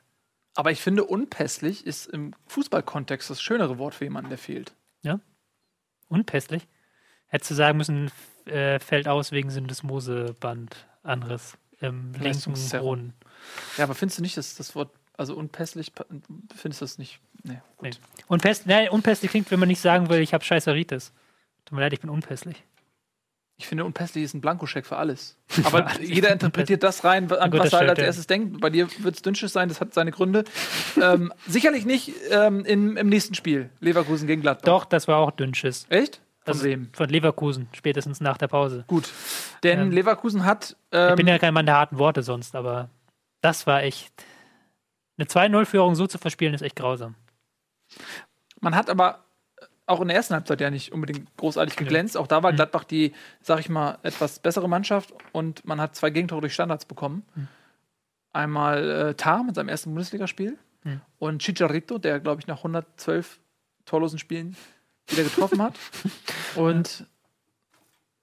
aber ich finde unpässlich ist im Fußballkontext das schönere Wort für jemanden, der fehlt. Unpässlich? Hättest du sagen müssen, äh, fällt aus wegen Syndesmoseband anderes im linken. Hohn. Ja, aber findest du nicht, dass das Wort, also unpässlich, findest du das nicht? Nee, gut. Nee. Unpässlich, nein, unpässlich klingt, wenn man nicht sagen will, ich habe Scheißeritis. Tut mir leid, ich bin unpässlich. Ich finde, unpässlich ist ein Blankoscheck für alles. Aber jeder interpretiert das rein, an was er halt als erstes denkt. Bei dir wird es Dünnschiss sein, das hat seine Gründe. ähm, sicherlich nicht ähm, im, im nächsten Spiel. Leverkusen gegen Gladbach. Doch, das war auch Dünnschiss. Echt? Von Also wem? Von Leverkusen, spätestens nach der Pause. Gut. Denn Ähm, Leverkusen hat. Ich Ähm, bin ja kein Mann der harten Worte sonst, aber das war echt. Eine 2-0-Führung so zu verspielen, ist echt grausam. man hat aber auch in der ersten Halbzeit ja nicht unbedingt großartig geglänzt. Auch da war Mhm. Gladbach die, sag ich mal, etwas bessere Mannschaft und man hat zwei Gegentore durch Standards bekommen. Mhm. Einmal äh, Tar mit seinem ersten Bundesligaspiel Mhm. und Chicharito, der, glaube ich, nach 112 torlosen Spielen wieder getroffen hat. Und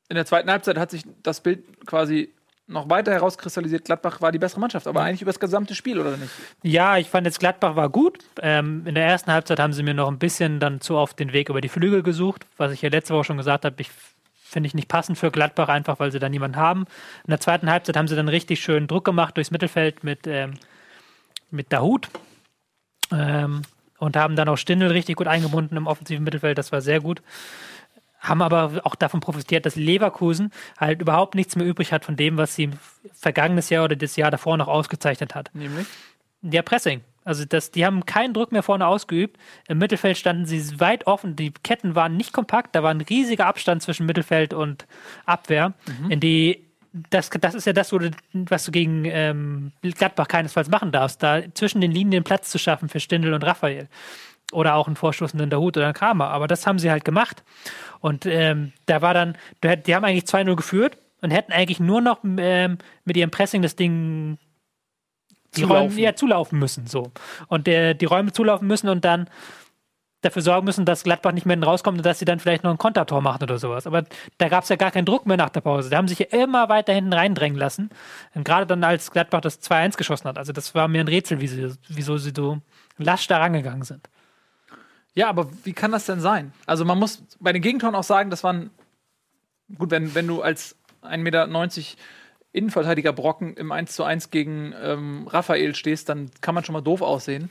in der zweiten Halbzeit hat sich das Bild quasi noch weiter herauskristallisiert. Gladbach war die bessere Mannschaft, aber eigentlich über das gesamte Spiel, oder nicht? Ja, ich fand jetzt Gladbach war gut. Ähm, in der ersten Halbzeit haben sie mir noch ein bisschen dann zu oft den Weg über die Flügel gesucht, was ich ja letzte Woche schon gesagt habe. Ich finde ich nicht passend für Gladbach, einfach weil sie da niemanden haben. In der zweiten Halbzeit haben sie dann richtig schön Druck gemacht durchs Mittelfeld mit, ähm, mit Dahut. Ähm, und haben dann auch Stindl richtig gut eingebunden im offensiven Mittelfeld. Das war sehr gut. Haben aber auch davon profitiert, dass Leverkusen halt überhaupt nichts mehr übrig hat von dem, was sie vergangenes Jahr oder das Jahr davor noch ausgezeichnet hat. Nämlich? Ja, Pressing. Also das, die haben keinen Druck mehr vorne ausgeübt. Im Mittelfeld standen sie weit offen. Die Ketten waren nicht kompakt. Da war ein riesiger Abstand zwischen Mittelfeld und Abwehr. In die das, das ist ja das, was du gegen ähm, Gladbach keinesfalls machen darfst, da zwischen den Linien Platz zu schaffen für Stindl und Raphael. Oder auch einen vorstoßenden Dahut oder einen Kramer. Aber das haben sie halt gemacht. Und ähm, da war dann, die haben eigentlich 2-0 geführt und hätten eigentlich nur noch ähm, mit ihrem Pressing das Ding die Zulaufen. Räume ja, zulaufen müssen. So. Und der, die Räume zulaufen müssen und dann dafür sorgen müssen, dass Gladbach nicht mehr rauskommt und dass sie dann vielleicht noch ein Kontertor machen oder sowas. Aber da gab es ja gar keinen Druck mehr nach der Pause. Da haben sich ja immer weiter hinten reindrängen lassen. Und gerade dann, als Gladbach das 2-1 geschossen hat. Also das war mir ein Rätsel, wie sie, wieso sie so lasch da rangegangen sind. Ja, aber wie kann das denn sein? Also man muss bei den Gegentoren auch sagen, das waren gut, wenn, wenn du als 1,90 Meter Innenverteidiger Brocken im 1 zu 1 gegen ähm, Raphael stehst, dann kann man schon mal doof aussehen.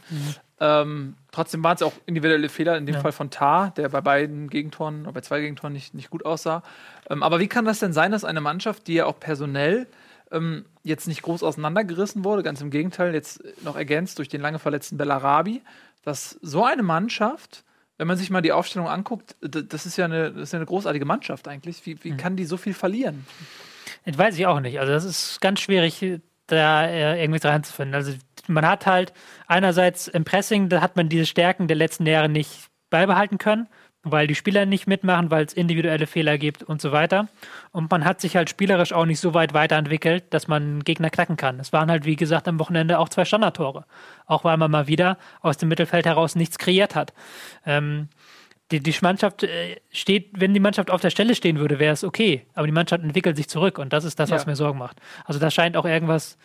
Ähm, trotzdem waren es auch individuelle Fehler, in dem Ja. Fall von Tar, der bei beiden Gegentoren, oder bei zwei Gegentoren nicht, nicht gut aussah. Ähm, aber wie kann das denn sein, dass eine Mannschaft, die ja auch personell ähm, jetzt nicht groß auseinandergerissen wurde, ganz im Gegenteil, jetzt noch ergänzt durch den lange verletzten Bellarabi, dass so eine Mannschaft, wenn man sich mal die Aufstellung anguckt, das ist ja eine, das ist ja eine großartige Mannschaft eigentlich. Wie, wie kann die so viel verlieren? Das weiß ich auch nicht. Also das ist ganz schwierig, da äh, irgendwie reinzufinden. Also man hat halt einerseits im Pressing, da hat man diese Stärken der letzten Jahre nicht beibehalten können, weil die Spieler nicht mitmachen, weil es individuelle Fehler gibt und so weiter. Und man hat sich halt spielerisch auch nicht so weit weiterentwickelt, dass man Gegner knacken kann. Es waren halt, wie gesagt, am Wochenende auch zwei Standardtore. Auch weil man mal wieder aus dem Mittelfeld heraus nichts kreiert hat. Ähm, die, die Mannschaft äh, steht, wenn die Mannschaft auf der Stelle stehen würde, wäre es okay. Aber die Mannschaft entwickelt sich zurück und das ist das, was Ja. mir Sorgen macht. Also da scheint auch irgendwas,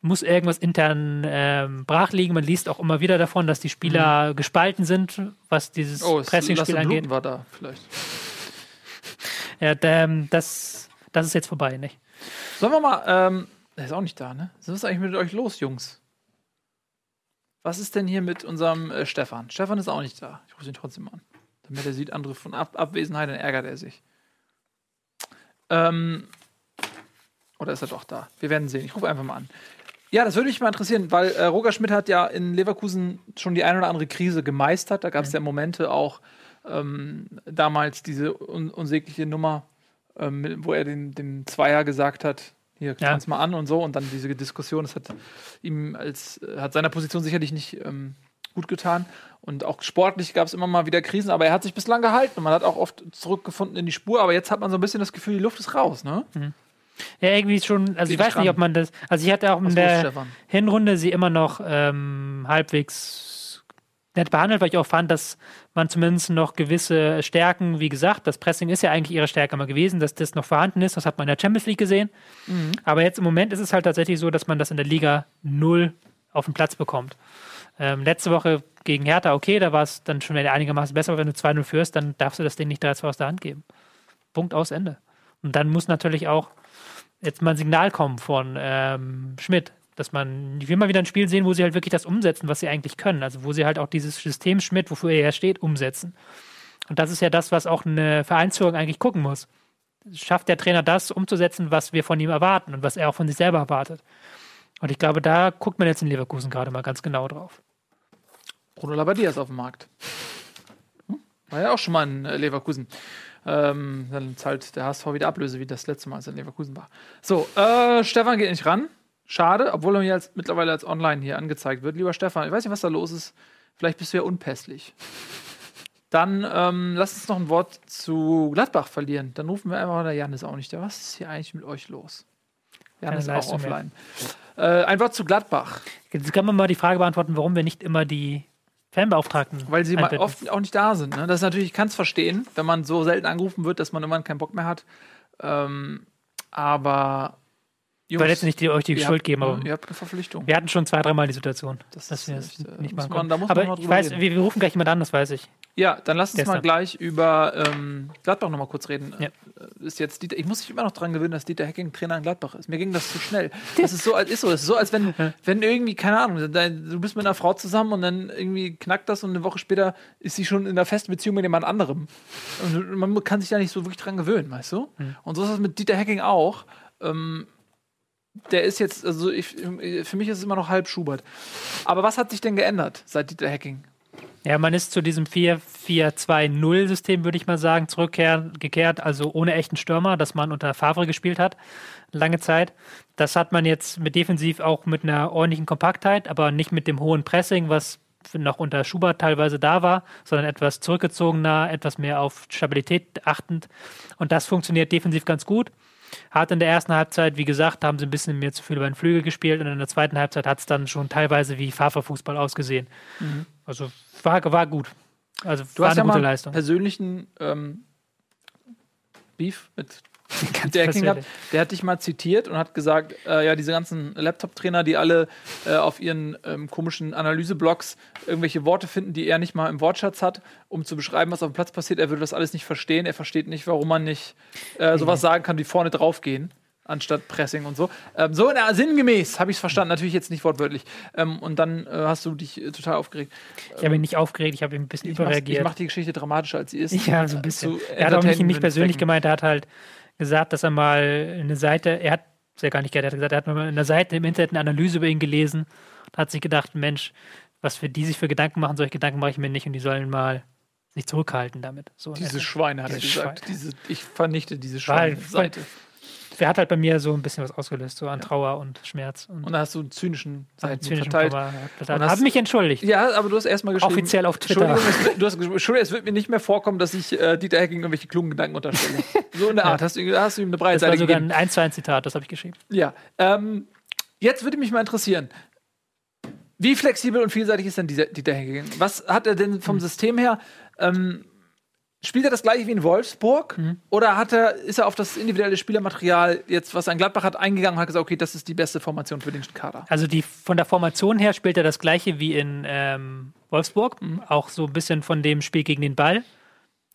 muss irgendwas intern ähm, brach liegen. Man liest auch immer wieder davon, dass die Spieler gespalten sind, was dieses Oh, es Pressingspiel angeht. War da vielleicht. Ja, ähm, das, das ist jetzt vorbei, nicht? Sollen wir mal, ähm, der ist auch nicht da, ne? Was ist eigentlich mit euch los, Jungs? Was ist denn hier mit unserem äh, Stefan? Stefan ist auch nicht da. Ich rufe ihn trotzdem an. Damit er sieht, andere von Ab Abwesenheit, dann ärgert er sich. Ähm, oder ist er doch da? Wir werden sehen. Ich rufe einfach mal an. Ja, das würde mich mal interessieren, weil äh, Roger Schmidt hat ja in Leverkusen schon die eine oder andere Krise gemeistert. Da gab es ja Momente auch ähm, damals diese un unsägliche Nummer, ähm, wo er den, dem Zweier gesagt hat, hier, Ja. kann's mal an und so. Und dann diese Diskussion, das hat ihm als, äh, hat seiner Position sicherlich nicht ähm, gut getan. Und auch sportlich gab es immer mal wieder Krisen, aber er hat sich bislang gehalten und man hat auch oft zurückgefunden in die Spur. Aber jetzt hat man so ein bisschen das Gefühl, die Luft ist raus, ne? Ja, irgendwie schon, also ich weiß dich nicht, ob man das, also ich hatte auch in Was der? Hinrunde sie immer noch ähm, halbwegs nett behandelt, weil ich auch fand, dass man zumindest noch gewisse Stärken, wie gesagt, das Pressing ist ja eigentlich ihre Stärke mal gewesen, dass das noch vorhanden ist, das hat man in der Champions League gesehen. Aber jetzt im Moment ist es halt tatsächlich so, dass man das in der Liga null auf den Platz bekommt. Ähm, letzte Woche gegen Hertha, okay, da war es dann schon wieder einigermaßen besser, aber wenn du 2-0 führst, dann darfst du das Ding nicht 3-2 aus der Hand geben. Punkt aus Ende. Und dann muss natürlich auch jetzt mal ein Signal kommen von ähm, Schmidt, dass man, ich will mal wieder ein Spiel sehen, wo sie halt wirklich das umsetzen, was sie eigentlich können. Also wo sie halt auch dieses System Schmidt, wofür er ja steht, umsetzen. Und das ist ja das, was auch eine Vereinsführung eigentlich gucken muss. Schafft der Trainer das umzusetzen, was wir von ihm erwarten und was er auch von sich selber erwartet? Und ich glaube, da guckt man jetzt in Leverkusen gerade mal ganz genau drauf. Bruno Labbadia ist auf dem Markt. Hm? War ja auch schon mal in äh, Leverkusen. Ähm, dann zahlt der HSV wieder Ablöse, wie das letzte Mal, als in Leverkusen war. So, äh, Stefan geht nicht ran. Schade, obwohl er mir jetzt mittlerweile als online hier angezeigt wird. Lieber Stefan, ich weiß nicht, was da los ist. Vielleicht bist du ja unpässlich. Dann ähm, lass uns noch ein Wort zu Gladbach verlieren. Dann rufen wir einfach, der Jan ist auch nicht da. Was ist hier eigentlich mit euch los? Jan Keine ist auch Leistung mehr. offline. Äh, ein Wort zu Gladbach. Jetzt kann man mal die Frage beantworten, warum wir nicht immer die Fanbeauftragten Weil sie mal einbinden. oft auch nicht da sind. Ne? Das ist natürlich, ich kann es verstehen, wenn man so selten angerufen wird, dass man irgendwann keinen Bock mehr hat. Ähm, aber Ich will jetzt nicht die, euch die ihr Schuld habt, geben, aber Ihr habt eine Verpflichtung. wir hatten schon zwei, dreimal die Situation, Das dass ist wir es äh, nicht machen man- da muss man aber mal ich weiß, wir, wir rufen gleich jemand an, das weiß ich. Ja, dann lass uns mal Gestern. gleich über ähm, Gladbach nochmal kurz reden. Ja. Äh, Ist jetzt Dieter, ich muss mich immer noch dran gewöhnen, dass Dieter Hecking Trainer in Gladbach ist. Mir ging das zu schnell. Das ist so, als ist so. Das ist so, als wenn, wenn irgendwie, keine Ahnung, du bist mit einer Frau zusammen und dann irgendwie knackt das und eine Woche später ist sie schon in einer festen Beziehung mit jemand anderem. Und man kann sich da nicht so wirklich dran gewöhnen, weißt du? Und so ist das mit Dieter Hecking auch. Ähm, der ist jetzt, also ich, für mich ist es immer noch halb Schubert. Aber was hat sich denn geändert seit Dieter Hecking? Ja, man ist zu diesem 4-4-2-0-System, würde ich mal sagen, zurückgekehrt, also ohne echten Stürmer, das man unter Favre gespielt hat, lange Zeit. Das hat man jetzt mit defensiv auch mit einer ordentlichen Kompaktheit, aber nicht mit dem hohen Pressing, was noch unter Schubert teilweise da war, sondern etwas zurückgezogener, etwas mehr auf Stabilität achtend. Und das funktioniert defensiv ganz gut. Hat in der ersten Halbzeit, wie gesagt, haben sie ein bisschen mehr zu viel über den Flügel gespielt und in der zweiten Halbzeit hat es dann schon teilweise wie Favre-Fußball ausgesehen. Also war, war gut. Also Du war hast ja eine gute mal Leistung. persönlichen ähm, Beef mit der gehabt. Der hat dich mal zitiert und hat gesagt, äh, ja, diese ganzen Laptop-Trainer, die alle äh, auf ihren ähm, komischen Analyseblogs irgendwelche Worte finden, die er nicht mal im Wortschatz hat, um zu beschreiben, was auf dem Platz passiert. Er würde das alles nicht verstehen. Er versteht nicht, warum man nicht äh, sowas sagen kann, wie vorne draufgehen. Anstatt Pressing und so. Ähm, so na, sinngemäß habe ich es verstanden, natürlich jetzt nicht wortwörtlich. Ähm, und dann äh, hast du dich äh, total aufgeregt. Ich habe ihn nicht aufgeregt, ich habe ihn ein bisschen Ich mache überreagiert. mach die Geschichte dramatischer, als sie ist. Ja, so ein bisschen. Er hat auch nicht, nicht persönlich gemeint, er hat halt gesagt, dass er mal eine Seite, er hat es ja gar nicht gehört, er hat gesagt, er hat mal in einer Seite im Internet eine Analyse über ihn gelesen und hat sich gedacht, Mensch, was für die sich für Gedanken machen, solche Gedanken mache ich mir nicht und die sollen mal sich zurückhalten damit. So Diese. Schweine, hat er gesagt. Diese, ich vernichte diese War halt Schweine-Seite. Er hat halt bei mir so ein bisschen was ausgelöst, so an Trauer und Schmerz und, Und dann hast du einen zynischen Seiten zynischen verteilt. Und hast- Habe mich entschuldigt. Ja, aber du hast erstmal geschrieben. Offiziell auf Twitter. Entschuldigung, du hast geschrieben, Entschuldigung, es wird mir nicht mehr vorkommen, dass ich äh, Dieter Hecking irgendwelche klugen Gedanken unterstelle. So in der Art. Hast du, hast du ihm eine breite Das war Seite sogar gegeben. ein 1 zu 1 Zitat, das habe ich geschrieben. Ja. Ähm, jetzt würde mich mal interessieren. Wie flexibel und vielseitig ist denn dieser Dieter Hecking? Was hat er denn Hm. vom System her? Ähm, Spielt er das gleiche wie in Wolfsburg? Mhm. Oder hat er, ist er auf das individuelle Spielermaterial jetzt, was ein Gladbach hat, eingegangen und hat gesagt, okay, das ist die beste Formation für den Kader? Also die, von der Formation her spielt er das gleiche wie in ähm, Wolfsburg. Mhm. Auch so ein bisschen von dem Spiel gegen den Ball.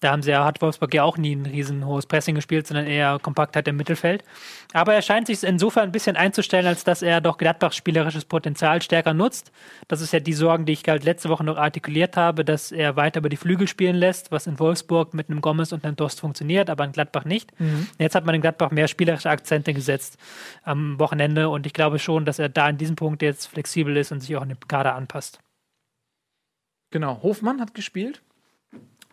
Da haben sie ja, hat Wolfsburg ja auch nie ein riesen hohes Pressing gespielt, sondern eher Kompaktheit im Mittelfeld. Aber er scheint sich insofern ein bisschen einzustellen, als dass er doch Gladbachs spielerisches Potenzial stärker nutzt. Das ist ja die Sorgen, die ich halt letzte Woche noch artikuliert habe, dass er weiter über die Flügel spielen lässt, was in Wolfsburg mit einem Gomez und einem Dost funktioniert, aber in Gladbach nicht. Mhm. Jetzt hat man in Gladbach mehr spielerische Akzente gesetzt am Wochenende und ich glaube schon, dass er da in diesem Punkt jetzt flexibel ist und sich auch an den Kader anpasst. Genau, Hofmann hat gespielt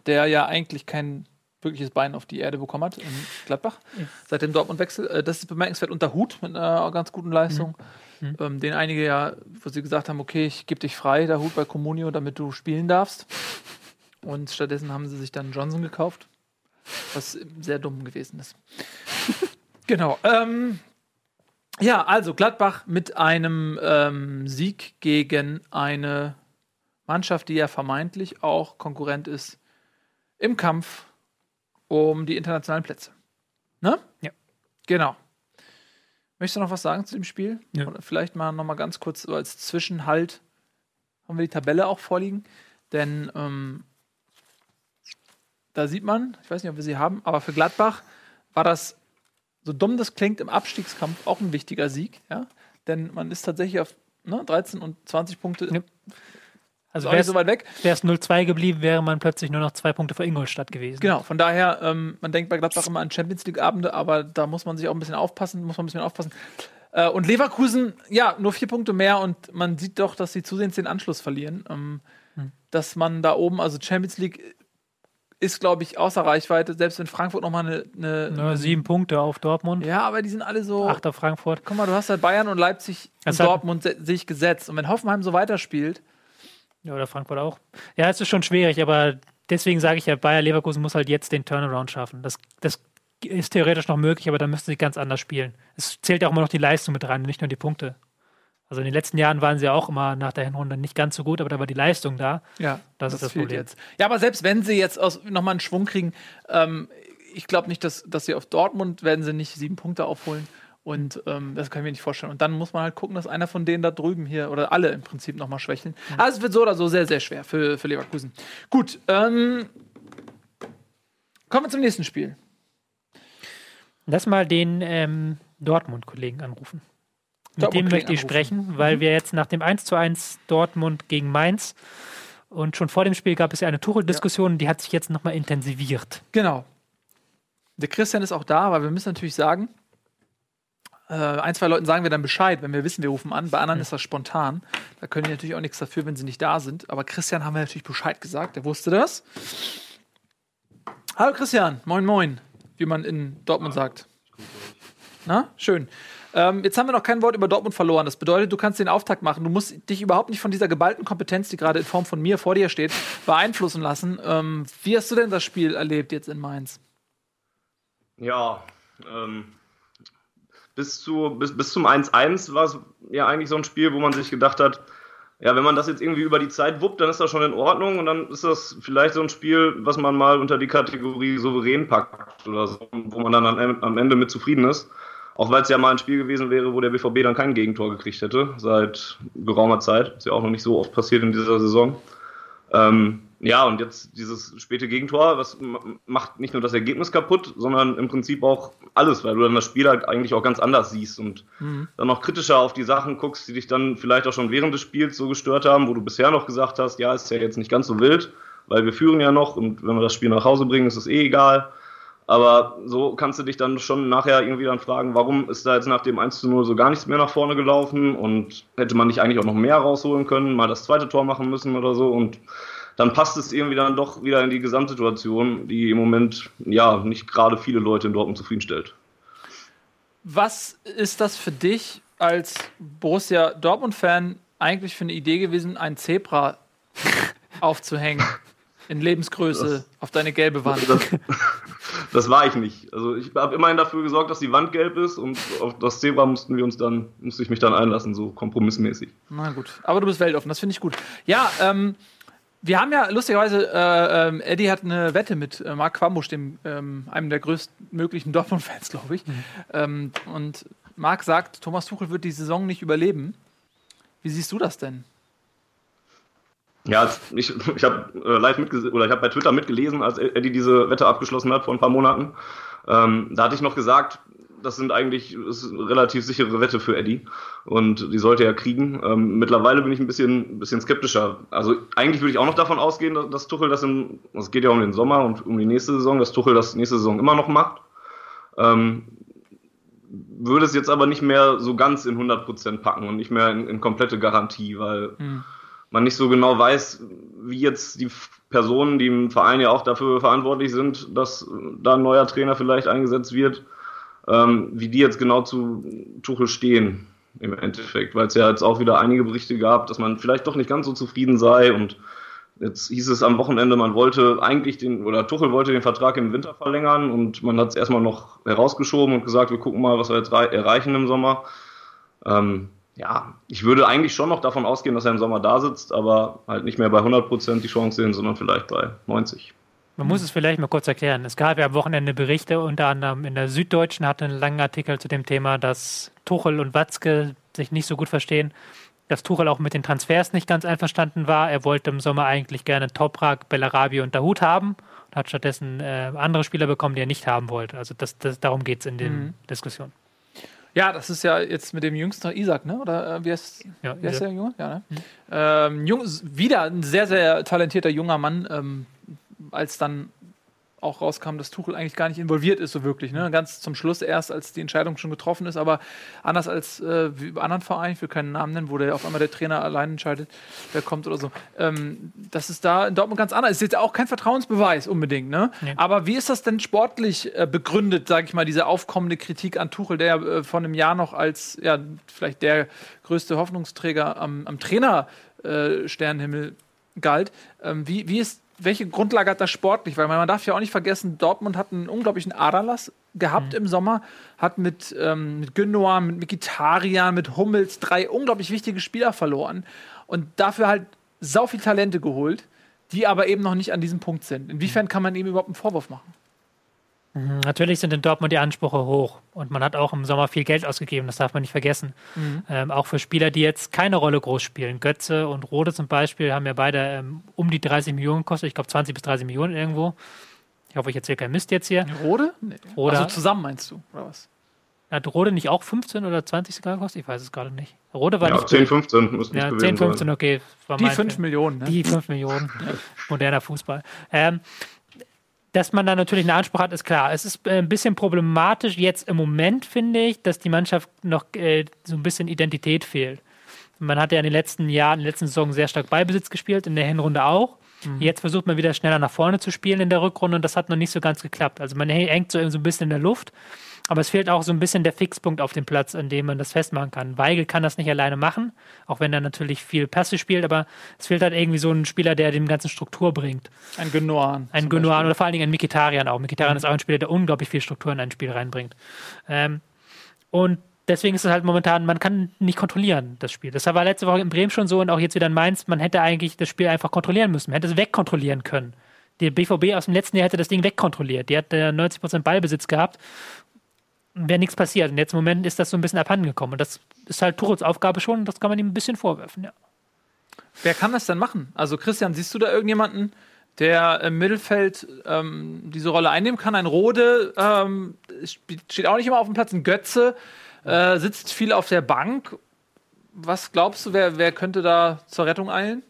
der ja eigentlich kein wirkliches Bein auf die Erde bekommen hat in Gladbach. Ja. Seit dem Dortmund-Wechsel. Äh, das ist bemerkenswert unter Hut mit einer ganz guten Leistung. Mhm. mhm. Ähm, den einige ja, wo sie gesagt haben, okay, ich gebe dich frei, der Hut bei Comunio, damit du spielen darfst. Und stattdessen haben sie sich dann Johnson gekauft, was sehr dumm gewesen ist. genau. Ähm, ja, also Gladbach mit einem ähm, Sieg gegen eine Mannschaft, die ja vermeintlich auch Konkurrent ist im Kampf um die internationalen Plätze. Ne? Ja. Genau. Möchtest du noch was sagen zu dem Spiel? Ja. Oder vielleicht mal noch mal ganz kurz so als Zwischenhalt haben wir die Tabelle auch vorliegen, denn ähm, da sieht man, ich weiß nicht, ob wir sie haben, aber für Gladbach war das so dumm das klingt im Abstiegskampf auch ein wichtiger Sieg, ja, denn man ist tatsächlich auf ne, 13 und 20 Punkte ja. Also wäre es so weit weg. Wäre es 0-2 geblieben, wäre man plötzlich nur noch zwei Punkte vor Ingolstadt gewesen. Genau, von daher, ähm, man denkt bei Gladbach immer an Champions League-Abende, aber da muss man sich auch ein bisschen aufpassen, muss man ein bisschen aufpassen. Äh, und Leverkusen, ja, nur vier Punkte mehr und man sieht doch, dass sie zusehends den Anschluss verlieren. Ähm, hm. Dass man da oben, also Champions League ist, glaube ich, außer Reichweite, selbst wenn Frankfurt nochmal eine, eine, eine. sieben Punkte auf Dortmund. Ja, aber die sind alle so. Acht auf Frankfurt. Guck mal, du hast halt Bayern und Leipzig und Dortmund sich gesetzt. Und wenn Hoffenheim so weiterspielt, ja, oder Frankfurt auch. Ja, es ist schon schwierig, aber deswegen sage ich ja, Bayer Leverkusen muss halt jetzt den Turnaround schaffen. Das, das ist theoretisch noch möglich, aber da müsste sie ganz anders spielen. Es zählt ja auch immer noch die Leistung mit rein, nicht nur die Punkte. Also in den letzten Jahren waren sie auch immer nach der Hinrunde nicht ganz so gut, aber da war die Leistung da. Ja, das, das ist das Problem. Jetzt. Ja, aber selbst wenn sie jetzt nochmal einen Schwung kriegen, ähm, ich glaube nicht, dass, dass sie auf Dortmund werden sie nicht sieben Punkte aufholen. Und ähm, das kann ich mir nicht vorstellen. Und dann muss man halt gucken, dass einer von denen da drüben hier oder alle im Prinzip nochmal schwächeln. Mhm. Also es wird so oder so sehr, sehr schwer für, für Leverkusen. Gut, ähm, kommen wir zum nächsten Spiel. Lass mal den ähm, Dortmund-Kollegen anrufen. Mit Dortmund dem möchte ich anrufen. sprechen, weil mhm. wir jetzt nach dem 1 zu 1 Dortmund gegen Mainz und schon vor dem Spiel gab es ja eine Tuchel-Diskussion, ja. die hat sich jetzt nochmal intensiviert. Genau. Der Christian ist auch da, aber wir müssen natürlich sagen, äh, ein, zwei Leuten sagen wir dann Bescheid, wenn wir wissen, wir rufen an. Bei anderen mhm. ist das spontan. Da können die natürlich auch nichts dafür, wenn sie nicht da sind. Aber Christian haben wir natürlich Bescheid gesagt. Der wusste das. Hallo Christian, moin moin, wie man in Dortmund sagt. Na, schön. Ähm, jetzt haben wir noch kein Wort über Dortmund verloren. Das bedeutet, du kannst den Auftakt machen. Du musst dich überhaupt nicht von dieser geballten Kompetenz, die gerade in Form von mir vor dir steht, beeinflussen lassen. Ähm, wie hast du denn das Spiel erlebt jetzt in Mainz? Ja, ähm, bis, zu, bis, bis zum 1-1 war es ja eigentlich so ein Spiel, wo man sich gedacht hat, ja, wenn man das jetzt irgendwie über die Zeit wuppt, dann ist das schon in Ordnung und dann ist das vielleicht so ein Spiel, was man mal unter die Kategorie souverän packt oder so, wo man dann am Ende mit zufrieden ist. Auch weil es ja mal ein Spiel gewesen wäre, wo der BVB dann kein Gegentor gekriegt hätte, seit geraumer Zeit. Ist ja auch noch nicht so oft passiert in dieser Saison. Ähm, ja, und jetzt dieses späte Gegentor, was macht nicht nur das Ergebnis kaputt, sondern im Prinzip auch alles, weil du dann das Spiel halt eigentlich auch ganz anders siehst und mhm. dann noch kritischer auf die Sachen guckst, die dich dann vielleicht auch schon während des Spiels so gestört haben, wo du bisher noch gesagt hast, ja, ist ja jetzt nicht ganz so wild, weil wir führen ja noch und wenn wir das Spiel nach Hause bringen, ist es eh egal. Aber so kannst du dich dann schon nachher irgendwie dann fragen, warum ist da jetzt nach dem 1 zu 0 so gar nichts mehr nach vorne gelaufen und hätte man nicht eigentlich auch noch mehr rausholen können, mal das zweite Tor machen müssen oder so und dann passt es irgendwie dann doch wieder in die Gesamtsituation, die im Moment ja nicht gerade viele Leute in Dortmund zufriedenstellt. Was ist das für dich als Borussia Dortmund-Fan eigentlich für eine Idee gewesen, ein Zebra aufzuhängen in Lebensgröße das, auf deine gelbe Wand? Das, das, war ich nicht. Also ich habe immerhin dafür gesorgt, dass die Wand gelb ist und auf das Zebra mussten wir uns dann, musste ich mich dann einlassen, so kompromissmäßig. Na gut, aber du bist weltoffen, das finde ich gut. Ja, ähm, wir haben ja lustigerweise, äh, ähm, Eddie hat eine Wette mit äh, Marc Quambusch, dem, ähm, einem der größtmöglichen Dortmund-Fans, glaube ich. Mhm. Ähm, und Marc sagt, Thomas Tuchel wird die Saison nicht überleben. Wie siehst du das denn? Ja, ich, ich habe äh, live mitgelesen, oder ich habe bei Twitter mitgelesen, als Eddie diese Wette abgeschlossen hat vor ein paar Monaten. Ähm, da hatte ich noch gesagt, das sind eigentlich das ist eine relativ sichere Wette für Eddie und die sollte er kriegen. Ähm, mittlerweile bin ich ein bisschen, bisschen skeptischer. Also eigentlich würde ich auch noch davon ausgehen, dass, dass Tuchel das im, es geht ja um den Sommer und um die nächste Saison, dass Tuchel das nächste Saison immer noch macht. Ähm, würde es jetzt aber nicht mehr so ganz in 100% packen und nicht mehr in, in komplette Garantie, weil hm. man nicht so genau weiß, wie jetzt die Personen, die im Verein ja auch dafür verantwortlich sind, dass da ein neuer Trainer vielleicht eingesetzt wird, ähm, wie die jetzt genau zu Tuchel stehen im Endeffekt, weil es ja jetzt auch wieder einige Berichte gab, dass man vielleicht doch nicht ganz so zufrieden sei und jetzt hieß es am Wochenende, man wollte eigentlich den, oder Tuchel wollte den Vertrag im Winter verlängern und man hat es erstmal noch herausgeschoben und gesagt, wir gucken mal, was wir jetzt erreichen im Sommer. Ähm, ja, ich würde eigentlich schon noch davon ausgehen, dass er im Sommer da sitzt, aber halt nicht mehr bei 100 Prozent die Chance sehen, sondern vielleicht bei 90. Man muss es vielleicht mal kurz erklären. Es gab ja am Wochenende Berichte, unter anderem in der Süddeutschen hatte einen langen Artikel zu dem Thema, dass Tuchel und Watzke sich nicht so gut verstehen, dass Tuchel auch mit den Transfers nicht ganz einverstanden war. Er wollte im Sommer eigentlich gerne Toprak, Bellarabi und Dahut haben und hat stattdessen äh, andere Spieler bekommen, die er nicht haben wollte. Also das, das darum geht es in den mhm. Diskussionen. Ja, das ist ja jetzt mit dem jüngsten Isaac, ne? Oder äh, wie heißt, ja, wie heißt der Junge? Ja, ne? Mhm. Ähm, jung, wieder ein sehr, sehr talentierter junger Mann. Ähm, als dann auch rauskam, dass Tuchel eigentlich gar nicht involviert ist, so wirklich. Ne? Ganz zum Schluss erst, als die Entscheidung schon getroffen ist, aber anders als äh, wie bei anderen Vereinen, ich will keinen Namen nennen, wo der auf einmal der Trainer allein entscheidet, wer kommt oder so. Ähm, das ist da in Dortmund ganz anders. Ist jetzt auch kein Vertrauensbeweis unbedingt, ne? Nee. Aber wie ist das denn sportlich äh, begründet, sage ich mal, diese aufkommende Kritik an Tuchel, der äh, vor einem Jahr noch als ja vielleicht der größte Hoffnungsträger am, am Trainer-Sternenhimmel äh, galt? Ähm, wie, wie ist welche Grundlage hat das sportlich? Weil man darf ja auch nicht vergessen, Dortmund hat einen unglaublichen Aderlass gehabt mhm. im Sommer, hat mit, ähm, mit Gündogan, mit Mikitarian, mit Hummels drei unglaublich wichtige Spieler verloren und dafür halt sau viel Talente geholt, die aber eben noch nicht an diesem Punkt sind. Inwiefern kann man ihm überhaupt einen Vorwurf machen? Mhm, natürlich sind in Dortmund die Ansprüche hoch und man hat auch im Sommer viel Geld ausgegeben, das darf man nicht vergessen. Mhm. Ähm, auch für Spieler, die jetzt keine Rolle groß spielen. Götze und Rode zum Beispiel haben ja beide ähm, um die 30 Millionen gekostet, ich glaube 20 bis 30 Millionen irgendwo. Ich hoffe, ich erzähle kein Mist jetzt hier. Rode? Nee. Rode also zusammen meinst du, oder was? Hat Rode nicht auch 15 oder 20 sogar gekostet? Ich weiß es gerade nicht. Rode war ja, nicht 10, 15 muss nicht Ja, 10, 15, sein. okay. die 5 Millionen, ne? Die 5 Millionen. Moderner Fußball. Ähm, dass man da natürlich einen Anspruch hat, ist klar. Es ist äh, ein bisschen problematisch jetzt im Moment, finde ich, dass die Mannschaft noch äh, so ein bisschen Identität fehlt. Man hat ja in den letzten Jahren, in den letzten Saison sehr stark Beibesitz gespielt, in der Hinrunde auch. Mhm. Jetzt versucht man wieder schneller nach vorne zu spielen in der Rückrunde und das hat noch nicht so ganz geklappt. Also man hängt so, so ein bisschen in der Luft. Aber es fehlt auch so ein bisschen der Fixpunkt auf dem Platz, an dem man das festmachen kann. Weigel kann das nicht alleine machen, auch wenn er natürlich viel Pässe spielt, aber es fehlt halt irgendwie so ein Spieler, der dem ganzen Struktur bringt. Ein Genoan. Ein Genoan oder vor allen Dingen ein Mikitarian auch. Mikitarian mhm. ist auch ein Spieler, der unglaublich viel Struktur in ein Spiel reinbringt. Ähm, und deswegen ist es halt momentan, man kann nicht kontrollieren, das Spiel. Das war letzte Woche in Bremen schon so und auch jetzt wieder in Mainz, man hätte eigentlich das Spiel einfach kontrollieren müssen. Man hätte es wegkontrollieren können. Der BVB aus dem letzten Jahr hätte das Ding wegkontrolliert. Die hat 90% Ballbesitz gehabt wäre nichts passiert. Und jetzt im Moment ist das so ein bisschen abhanden gekommen. Und das ist halt Tuchels Aufgabe schon und das kann man ihm ein bisschen vorwerfen, ja. Wer kann das denn machen? Also, Christian, siehst du da irgendjemanden, der im Mittelfeld ähm, diese Rolle einnehmen kann? Ein Rode ähm, steht auch nicht immer auf dem Platz. Ein Götze äh, sitzt viel auf der Bank. Was glaubst du, wer, wer könnte da zur Rettung eilen?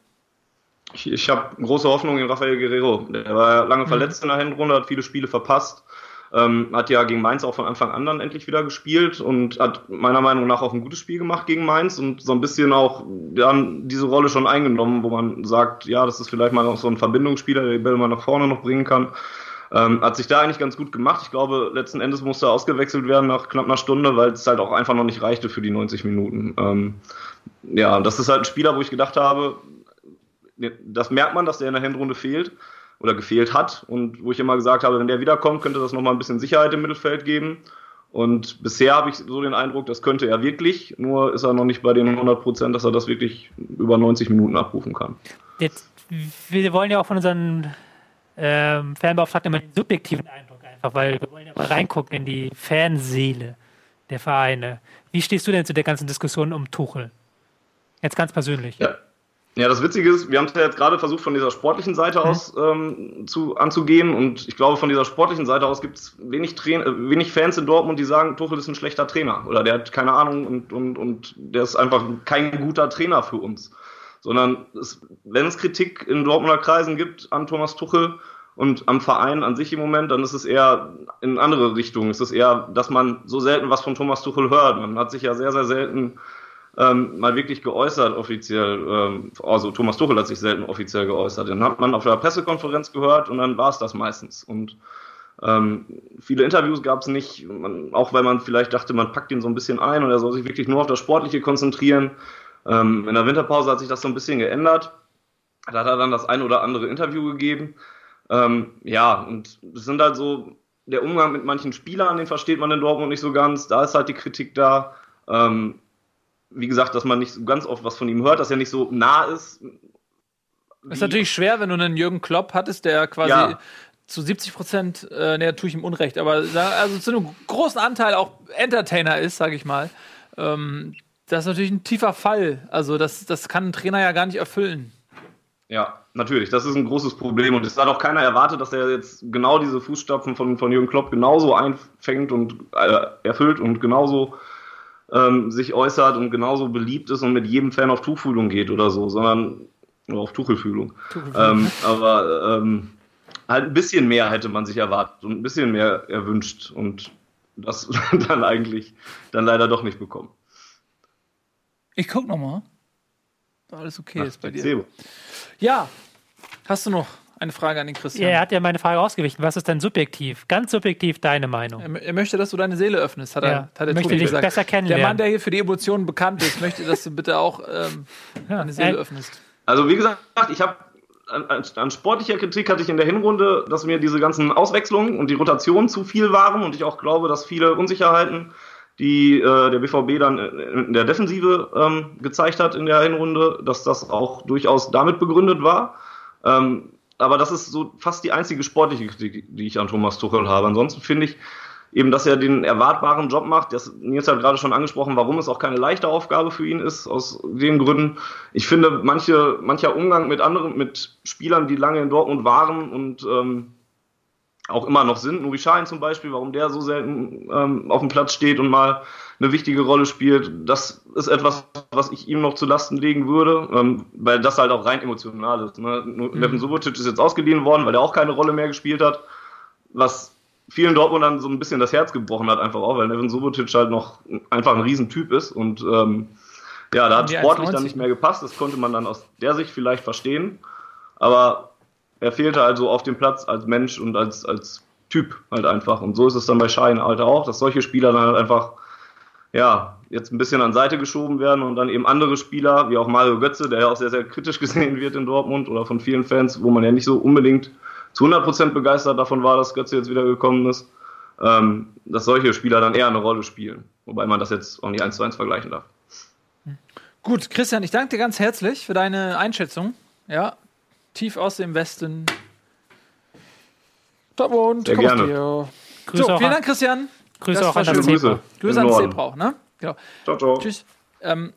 Ich, ich habe große Hoffnung in Rafael Guerrero. Der war lange mhm. verletzt in der Hinrunde, hat viele Spiele verpasst. Ähm, hat ja gegen Mainz auch von Anfang an dann endlich wieder gespielt und hat meiner Meinung nach auch ein gutes Spiel gemacht gegen Mainz und so ein bisschen auch ja, diese Rolle schon eingenommen, wo man sagt, ja, das ist vielleicht mal noch so ein Verbindungsspieler, der die Bälle mal nach vorne noch bringen kann. Ähm, hat sich da eigentlich ganz gut gemacht. Ich glaube, letzten Endes musste er ausgewechselt werden nach knapp einer Stunde, weil es halt auch einfach noch nicht reichte für die 90 Minuten. Ähm, ja, das ist halt ein Spieler, wo ich gedacht habe, das merkt man, dass der in der Hinrunde fehlt oder gefehlt hat und wo ich immer gesagt habe, wenn der wiederkommt, könnte das nochmal ein bisschen Sicherheit im Mittelfeld geben. Und bisher habe ich so den Eindruck, das könnte er wirklich, nur ist er noch nicht bei den 100 Prozent, dass er das wirklich über 90 Minuten abrufen kann. Jetzt, wir wollen ja auch von unseren ähm, Fanbeauftragten immer den subjektiven Eindruck einfach, weil wir wollen ja mal reingucken in die Fanseele der Vereine. Wie stehst du denn zu der ganzen Diskussion um Tuchel? Jetzt ganz persönlich. Ja. Ja, das Witzige ist, wir haben es ja jetzt gerade versucht, von dieser sportlichen Seite mhm. aus ähm, zu, anzugehen. Und ich glaube, von dieser sportlichen Seite aus gibt es wenig, Train äh, wenig Fans in Dortmund, die sagen, Tuchel ist ein schlechter Trainer. Oder der hat keine Ahnung und, und, und der ist einfach kein guter Trainer für uns. Sondern es, wenn es Kritik in Dortmunder Kreisen gibt an Thomas Tuchel und am Verein an sich im Moment, dann ist es eher in andere Richtungen. Es ist eher, dass man so selten was von Thomas Tuchel hört. Man hat sich ja sehr, sehr selten ähm, mal wirklich geäußert offiziell. Ähm, also Thomas Tuchel hat sich selten offiziell geäußert. Den hat man auf der Pressekonferenz gehört und dann war es das meistens. Und ähm, viele Interviews gab es nicht, man, auch weil man vielleicht dachte, man packt ihn so ein bisschen ein und er soll sich wirklich nur auf das Sportliche konzentrieren. Ähm, in der Winterpause hat sich das so ein bisschen geändert. Da hat er dann das ein oder andere Interview gegeben. Ähm, ja, und es sind halt so, der Umgang mit manchen Spielern, den versteht man in Dortmund nicht so ganz. Da ist halt die Kritik da. Ähm, wie gesagt, dass man nicht so ganz oft was von ihm hört, dass er nicht so nah ist. Ist natürlich schwer, wenn du einen Jürgen Klopp hattest, der quasi ja. zu 70 Prozent, äh, ne, tue ich ihm Unrecht, aber also zu einem großen Anteil auch Entertainer ist, sage ich mal. Ähm, das ist natürlich ein tiefer Fall. Also das, das kann ein Trainer ja gar nicht erfüllen. Ja, natürlich. Das ist ein großes Problem. Und es hat auch keiner erwartet, dass er jetzt genau diese Fußstapfen von, von Jürgen Klopp genauso einfängt und äh, erfüllt und genauso ähm, sich äußert und genauso beliebt ist und mit jedem Fan auf Tuchfühlung geht oder so, sondern oder auf Tuchelfühlung. Ähm, aber ähm, halt ein bisschen mehr hätte man sich erwartet und ein bisschen mehr erwünscht und das dann eigentlich dann leider doch nicht bekommen. Ich guck noch mal. Alles okay Ach, ist bei dir. Sebo. Ja, hast du noch eine Frage an den Christian. Ja, er hat ja meine Frage ausgewichen. Was ist denn subjektiv? Ganz subjektiv deine Meinung. Er, er möchte, dass du deine Seele öffnest, hat ja, er, hat er möchte dich gesagt. besser kennenlernen. Der Mann, der hier für die Emotionen bekannt ist, möchte, dass du bitte auch ähm, ja, deine Seele äh, öffnest. Also wie gesagt, ich habe an, an, sportlicher Kritik hatte ich in der Hinrunde, dass mir diese ganzen Auswechslungen und die Rotation zu viel waren und ich auch glaube, dass viele Unsicherheiten, die äh, der BVB dann in der Defensive ähm, gezeigt hat in der Hinrunde, dass das auch durchaus damit begründet war. Ähm, aber das ist so fast die einzige sportliche Kritik, die ich an Thomas Tuchel habe. Ansonsten finde ich eben, dass er den erwartbaren Job macht. Das, Nils hat gerade schon angesprochen, warum es auch keine leichte Aufgabe für ihn ist, aus den Gründen. Ich finde, manche, mancher Umgang mit anderen, mit Spielern, die lange in Dortmund waren und ähm, auch immer noch sind, Nuri Schein zum Beispiel, warum der so selten ähm, auf dem Platz steht und mal eine wichtige Rolle spielt. Das ist etwas, was ich ihm noch zu Lasten legen würde, ähm, weil das halt auch rein emotional ist. Ne? Mhm. Subotic ist jetzt ausgeliehen worden, weil er auch keine Rolle mehr gespielt hat, was vielen Dortmundern so ein bisschen das Herz gebrochen hat, einfach auch, weil Neven Subotic halt noch einfach ein Riesentyp ist und ähm, ja, da hat sportlich dann nicht mehr gepasst. Das konnte man dann aus der Sicht vielleicht verstehen. Aber er fehlte also auf dem Platz als Mensch und als, als Typ halt einfach. Und so ist es dann bei Schein halt auch, dass solche Spieler dann halt einfach ja, jetzt ein bisschen an Seite geschoben werden und dann eben andere Spieler, wie auch Mario Götze, der ja auch sehr, sehr kritisch gesehen wird in Dortmund oder von vielen Fans, wo man ja nicht so unbedingt zu 100% begeistert davon war, dass Götze jetzt wieder gekommen ist, ähm, dass solche Spieler dann eher eine Rolle spielen. Wobei man das jetzt auch nicht eins zu eins vergleichen darf. Gut, Christian, ich danke dir ganz herzlich für deine Einschätzung. Ja, tief aus dem Westen. Dortmund, Sehr gerne. So, vielen Dank, Christian. Grüße auch an das Zebra. Grüße an Zebra, ne? Genau. Ciao, ciao. Tschüss. Ähm,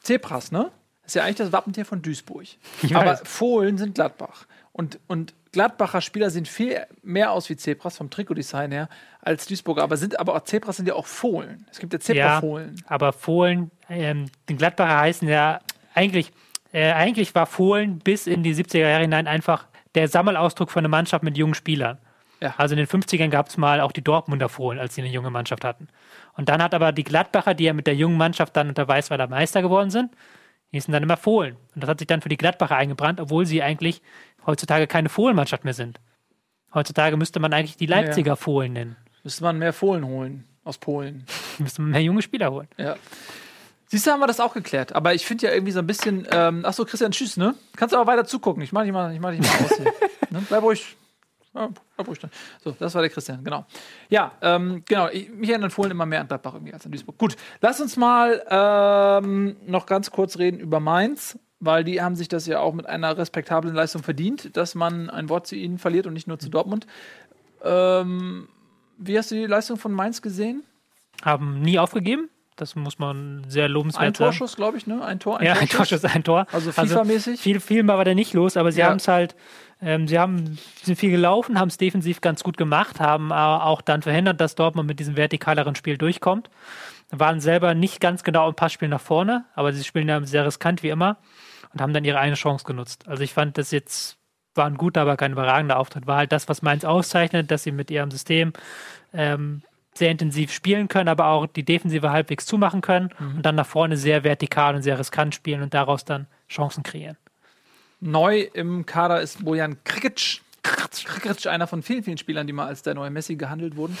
Zebras, ne? Ist ja eigentlich das Wappentier von Duisburg. Ich Aber weiß. Fohlen sind Gladbach. Und, und Gladbacher Spieler sehen viel mehr aus wie Zebras vom Trikotdesign her als Duisburger. Aber, sind, aber auch Zebras sind ja auch Fohlen. Es gibt ja Zebra-Fohlen. Ja, aber Fohlen, ähm, den Gladbacher heißen ja eigentlich, äh, eigentlich war Fohlen bis in die 70er Jahre hinein einfach der Sammelausdruck von einer Mannschaft mit jungen Spielern. Ja. Also in den 50ern gab es mal auch die Dortmunder Fohlen, als sie eine junge Mannschaft hatten. Und dann hat aber die Gladbacher, die ja mit der jungen Mannschaft dann unter Weißweiler Meister geworden sind, hießen dann immer Fohlen. Und das hat sich dann für die Gladbacher eingebrannt, obwohl sie eigentlich heutzutage keine Fohlenmannschaft mehr sind. Heutzutage müsste man eigentlich die Leipziger ja. Fohlen nennen. Müsste man mehr Fohlen holen aus Polen. müsste man mehr junge Spieler holen. Ja. Siehst du, haben wir das auch geklärt. Aber ich finde ja irgendwie so ein bisschen. Ähm, achso, Christian, tschüss, ne? Kannst aber weiter zugucken. Ich mach dich mal, ich mach dich mal aus hier. ne? Bleib ruhig Dann. So, das war der Christian, genau. Ja, ähm, genau. Ich, mich erinnern Fohlen immer mehr an Gladbach irgendwie als an Duisburg. Gut, lass uns mal ähm, noch ganz kurz reden über Mainz, weil die haben sich das ja auch mit einer respektablen Leistung verdient, dass man ein Wort zu ihnen verliert und nicht nur zu Dortmund. Ähm, wie hast du die Leistung von Mainz gesehen? Haben nie aufgegeben. Das muss man sehr lobenswert Ein Torschuss, glaube ich, ne? Ein Tor, ein ja, ein Torschuss, ein Tor. Also FIFA-mäßig. Also viel, viel war da nicht los, aber sie ja. haben es halt, ähm, sie haben sind viel gelaufen, haben es defensiv ganz gut gemacht, haben auch dann verhindert, dass Dortmund mit diesem vertikaleren Spiel durchkommt. Waren selber nicht ganz genau im Passspiel nach vorne, aber sie spielen ja sehr riskant wie immer und haben dann ihre eine Chance genutzt. Also ich fand das jetzt war ein guter, aber kein überragender Auftritt. War halt das, was Mainz auszeichnet, dass sie mit ihrem System ähm, sehr intensiv spielen können, aber auch die Defensive halbwegs zumachen können mhm. und dann nach vorne sehr vertikal und sehr riskant spielen und daraus dann Chancen kreieren. Neu im Kader ist Bojan Krikic. Krikic, einer von vielen, vielen Spielern, die mal als der neue Messi gehandelt wurden.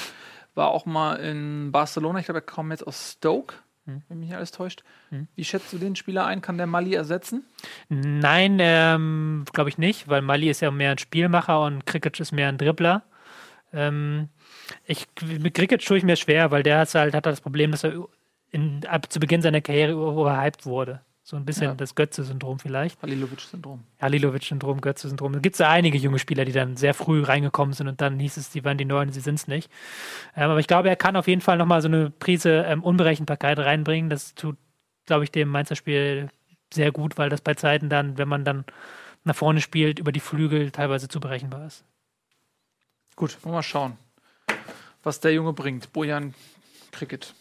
War auch mal in Barcelona. Ich glaube, er kommt jetzt aus Stoke, hm. wenn mich nicht alles täuscht. Hm. Wie schätzt du den Spieler ein? Kann der Mali ersetzen? Nein, ähm, glaube ich nicht, weil Mali ist ja mehr ein Spielmacher und Krikic ist mehr ein Dribbler. Ähm, ich, mit Cricket tue ich mir schwer, weil der hat halt hat das Problem, dass er in, ab zu Beginn seiner Karriere überhyped wurde. So ein bisschen ja. das Götze-Syndrom vielleicht. Halilovic-Syndrom. Halilovic-Syndrom, Götze-Syndrom. Da gibt es ja einige junge Spieler, die dann sehr früh reingekommen sind und dann hieß es, die waren die Neuen, sie sind es nicht. Ähm, aber ich glaube, er kann auf jeden Fall nochmal so eine Prise ähm, Unberechenbarkeit reinbringen. Das tut, glaube ich, dem Mainzer Spiel sehr gut, weil das bei Zeiten dann, wenn man dann nach vorne spielt, über die Flügel teilweise zu berechenbar ist. Gut, wollen wir mal schauen was der Junge bringt. Bojan Cricket.